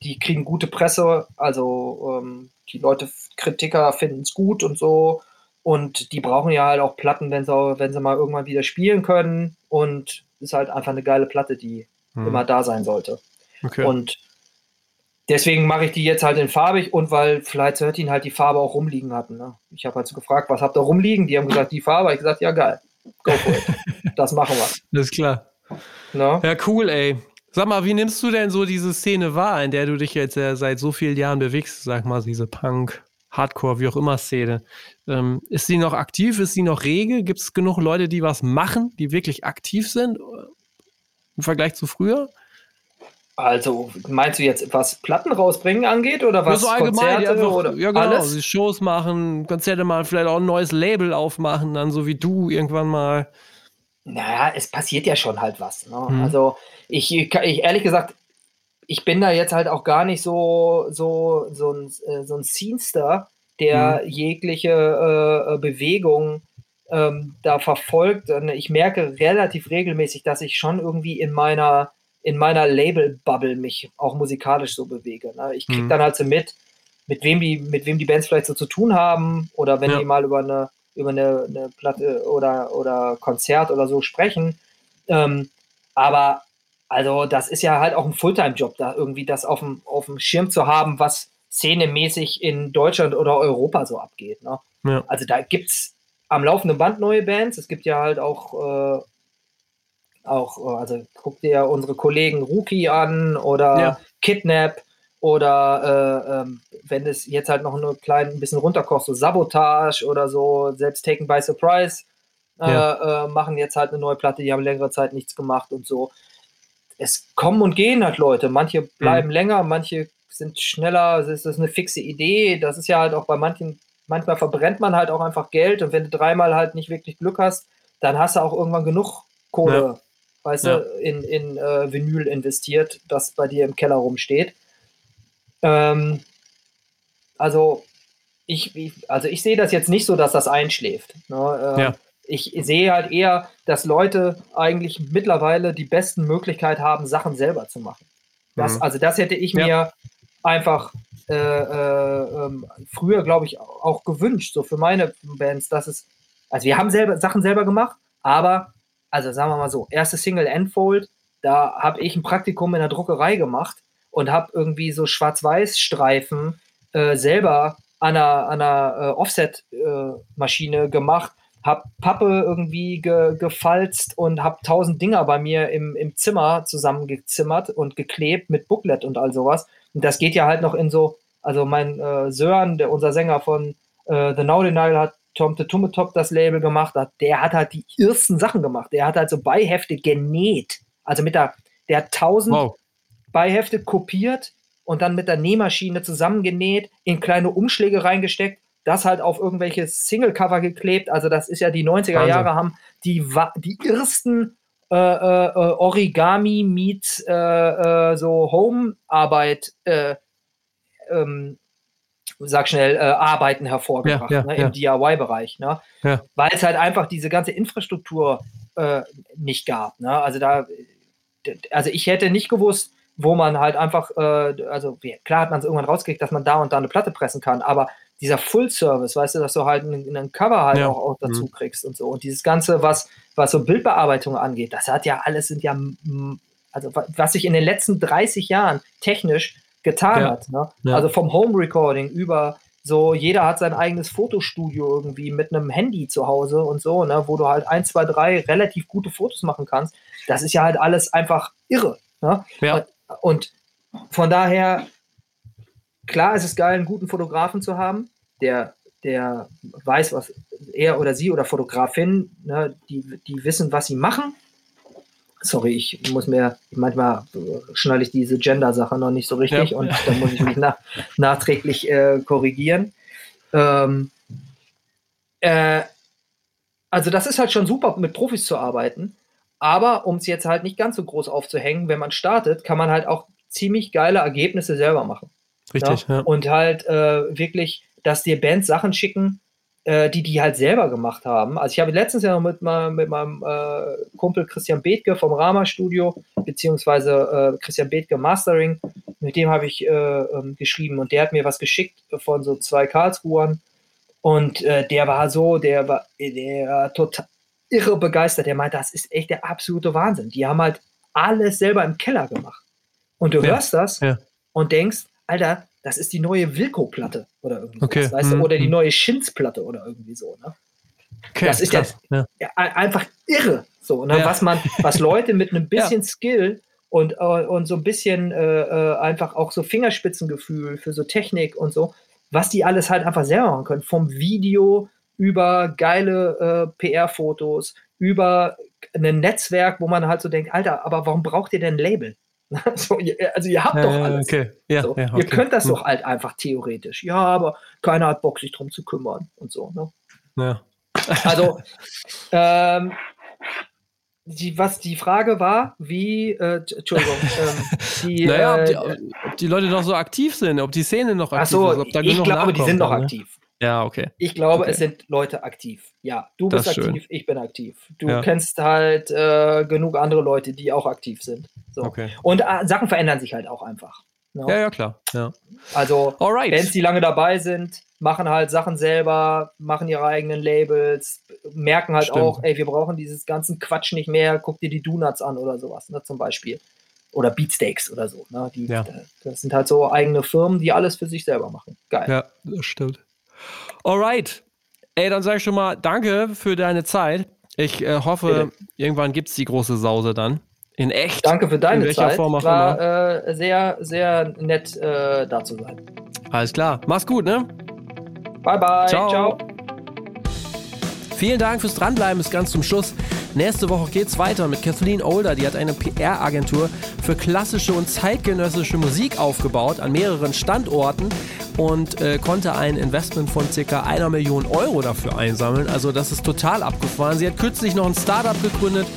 Die kriegen gute Presse. Also ähm, die Leute, Kritiker finden es gut und so. Und die brauchen ja halt auch Platten, wenn sie, wenn sie mal irgendwann wieder spielen können. Und ist halt einfach eine geile Platte, die mhm. immer da sein sollte. Okay. Und deswegen mache ich die jetzt halt in farbig und weil Flight 13 halt die Farbe auch rumliegen hatten. Ne? Ich habe halt so gefragt, was habt ihr rumliegen? Die haben gesagt, die Farbe. Ich gesagt, ja geil, go for it. das machen wir. Das ist klar. No? Ja, cool, ey. Sag mal, wie nimmst du denn so diese Szene wahr, in der du dich jetzt äh, seit so vielen Jahren bewegst? Sag mal, diese Punk, Hardcore, wie auch immer Szene. Ähm, ist sie noch aktiv? Ist sie noch rege? Gibt es genug Leute, die was machen, die wirklich aktiv sind im Vergleich zu früher? Also meinst du jetzt, was Platten rausbringen angeht oder was ja, so allgemein, Konzerte einfach, oder ja, genau, alles? Sie Shows machen, Konzerte mal vielleicht auch ein neues Label aufmachen, dann so wie du irgendwann mal. Naja, es passiert ja schon halt was. Ne? Hm. Also ich, ich, ehrlich gesagt, ich bin da jetzt halt auch gar nicht so, so, so ein, äh, so ein Scenester, der hm. jegliche äh, Bewegung ähm, da verfolgt. Ich merke relativ regelmäßig, dass ich schon irgendwie in meiner in meiner Label-Bubble mich auch musikalisch so bewege. Ne? Ich kriege mhm. dann halt so mit, mit wem die, mit wem die Bands vielleicht so zu tun haben oder wenn ja. die mal über eine, über eine, eine, Platte oder, oder Konzert oder so sprechen. Ähm, aber also das ist ja halt auch ein Fulltime-Job, da irgendwie das auf dem, auf dem Schirm zu haben, was szenemäßig in Deutschland oder Europa so abgeht. Ne? Ja. Also da gibt es am laufenden Band neue Bands. Es gibt ja halt auch äh, auch, äh, also guck dir unsere Kollegen Rookie an oder ja. Kidnap oder äh, ähm, wenn es jetzt halt noch ein klein bisschen runterkocht, so Sabotage oder so, selbst Taken by Surprise äh, ja. äh, machen jetzt halt eine neue Platte, die haben längere Zeit nichts gemacht und so. Es kommen und gehen halt Leute. Manche bleiben mhm. länger, manche sind schneller. Es ist eine fixe Idee. Das ist ja halt auch bei manchen, manchmal verbrennt man halt auch einfach Geld und wenn du dreimal halt nicht wirklich Glück hast, dann hast du auch irgendwann genug Kohle ja weißt ja. du, in, in äh, Vinyl investiert, das bei dir im Keller rumsteht. Ähm, also ich, ich, also ich sehe das jetzt nicht so, dass das einschläft. Ne? Äh, ja. Ich sehe halt eher, dass Leute eigentlich mittlerweile die besten Möglichkeit haben, Sachen selber zu machen. Das, mhm. Also das hätte ich ja. mir einfach äh, äh, ähm, früher, glaube ich, auch gewünscht, so für meine Bands, dass es, also wir haben selber Sachen selber gemacht, aber also sagen wir mal so, erste Single Enfold, da habe ich ein Praktikum in der Druckerei gemacht und habe irgendwie Schwarz-Weiß-Streifen äh, selber an einer, einer äh, Offset-Maschine äh, gemacht, habe Pappe irgendwie ge, gefalzt und habe tausend Dinger bei mir im, im Zimmer zusammengezimmert und geklebt mit Booklet und all sowas. Und das geht ja halt noch in so, also mein äh, Sören, der unser Sänger von äh, The Now Denial hat Tom the Tummetop das Label gemacht hat, der hat halt die ersten Sachen gemacht. Der hat halt so Beihefte genäht. Also mit der, der hat tausend wow. Beihefte kopiert und dann mit der Nähmaschine zusammengenäht, in kleine Umschläge reingesteckt, das halt auf irgendwelche Singlecover geklebt. Also das ist ja die 90er Wahnsinn. Jahre haben die, die ersten äh, äh, Origami meets äh, äh so Home-Arbeit äh, ähm, sag schnell, äh, Arbeiten hervorgebracht ja, ja, ne, im ja. DIY-Bereich. Ne? Weil es halt einfach diese ganze Infrastruktur äh, nicht gab. Ne? Also da, also ich hätte nicht gewusst, wo man halt einfach, äh, also klar hat man es irgendwann rausgekriegt, dass man da und da eine Platte pressen kann, aber dieser Full-Service, weißt du, dass du halt einen, einen Cover halt auch, auch, dazu mhm. kriegst und so. Und dieses Ganze, was, was so Bildbearbeitung angeht, das hat ja alles, sind ja, also was sich in den letzten 30 Jahren technisch getan ja. hat. Ne? Ja. Also vom Home Recording über so, jeder hat sein eigenes Fotostudio irgendwie mit einem Handy zu Hause und so, ne, wo du halt ein, zwei, drei relativ gute Fotos machen kannst. Das ist ja halt alles einfach irre. Ne? Ja. Und von daher, klar ist es geil, einen guten Fotografen zu haben, der, der weiß, was er oder sie oder Fotografin, ne, die, die wissen, was sie machen. Sorry, ich muss mir, manchmal schnalle ich diese Gender-Sache noch nicht so richtig ja. und dann muss ich mich nach, nachträglich äh, korrigieren. Ähm, äh, also das ist halt schon super, mit Profis zu arbeiten. Aber um es jetzt halt nicht ganz so groß aufzuhängen, wenn man startet, kann man halt auch ziemlich geile Ergebnisse selber machen. Richtig, ja. ja. Und halt äh, wirklich, dass dir Bands Sachen schicken, die die halt selber gemacht haben. Also ich habe letztens ja noch mit, mit meinem äh, Kumpel Christian Bethke vom Rama Studio, beziehungsweise äh, Christian Bethke Mastering, mit dem habe ich äh, ähm, geschrieben und der hat mir was geschickt von so zwei Karlsruhern und äh, der war so, der war, der war total irre begeistert. Der meinte, das ist echt der absolute Wahnsinn. Die haben halt alles selber im Keller gemacht. Und du ja. hörst das ja. und denkst, Alter, das ist die neue Wilco-Platte oder irgendwie okay. weißt du? Hm, oder die hm. neue Schins-Platte oder irgendwie so. Ne? Okay, das ist krass. ja, ja, einfach irre. So, ne? was man, was Leute mit einem bisschen Skill und, uh, und so ein bisschen uh, einfach auch so Fingerspitzengefühl für so Technik und so, was die alles halt einfach selber machen können. Vom Video über geile PR-Fotos, über ein Netzwerk, wo man halt so denkt, Alter, aber warum braucht ihr denn ein Label? so, also ihr habt doch alles. Okay. Ja, so, ja, okay. Ihr könnt das hm. doch halt einfach theoretisch. Ja, aber keiner hat Bock, sich drum zu kümmern und so. Ne? Ja. Also, ähm, die, was die Frage war, wie, äh, Entschuldigung, ähm, die, naja, äh, ob, die, ob, die, Leute noch so aktiv sind, ob die Szene noch aktiv so, ist, ob da ich glaube, die sind noch ne? aktiv. Ja, okay. Ich glaube, okay. es sind Leute aktiv. Ja, du bist aktiv, schön. ich bin aktiv. Du ja. kennst halt äh, genug andere Leute, die auch aktiv sind. So. Okay. Und äh, Sachen verändern sich halt auch einfach. Ne? Ja, ja, klar. Ja. Also, Alright. Bands, die lange dabei sind, machen halt Sachen selber, machen ihre eigenen Labels, merken halt Stimmt. auch, ey, wir brauchen dieses ganzen Quatsch nicht mehr, guck dir die Donuts an oder sowas, ne, zum Beispiel. Oder Beatsteaks oder so. Ne? Die, ja. Das sind halt so eigene Firmen, die alles für sich selber machen. Geil. Ja, das stimmt. Alright. Ey, dann sage ich schon mal danke für deine Zeit. Ich äh, hoffe, Bitte. irgendwann gibt es die große Sause dann. In echt. Danke für deine In Zeit. Form War äh, sehr, sehr nett, äh, da zu sein. Alles klar. Mach's gut, ne? Bye, bye. Ciao. Ciao. Vielen Dank fürs Dranbleiben bis ganz zum Schluss. Nächste Woche geht's weiter mit Kathleen Older. Die hat eine PR-Agentur für klassische und zeitgenössische Musik aufgebaut an mehreren Standorten und äh, konnte ein Investment von ca. einer Million Euro dafür einsammeln. Also das ist total abgefahren. Sie hat kürzlich noch ein Startup gegründet.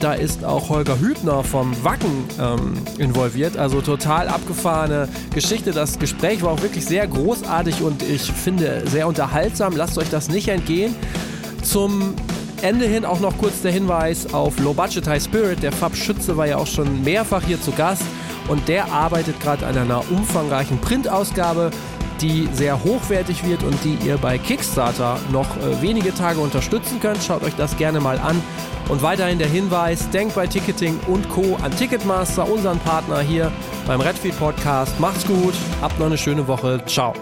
Da ist auch Holger Hübner vom Wacken ähm, involviert. Also total abgefahrene Geschichte. Das Gespräch war auch wirklich sehr großartig und ich finde sehr unterhaltsam. Lasst euch das nicht entgehen. Zum Ende hin auch noch kurz der Hinweis auf Low Budget High Spirit. Der Fab Schütze war ja auch schon mehrfach hier zu Gast und der arbeitet gerade an einer umfangreichen Printausgabe die sehr hochwertig wird und die ihr bei Kickstarter noch äh, wenige Tage unterstützen könnt. Schaut euch das gerne mal an. Und weiterhin der Hinweis, denkt bei Ticketing und Co. an Ticketmaster, unseren Partner hier beim Redfield Podcast. Macht's gut, habt noch eine schöne Woche. Ciao.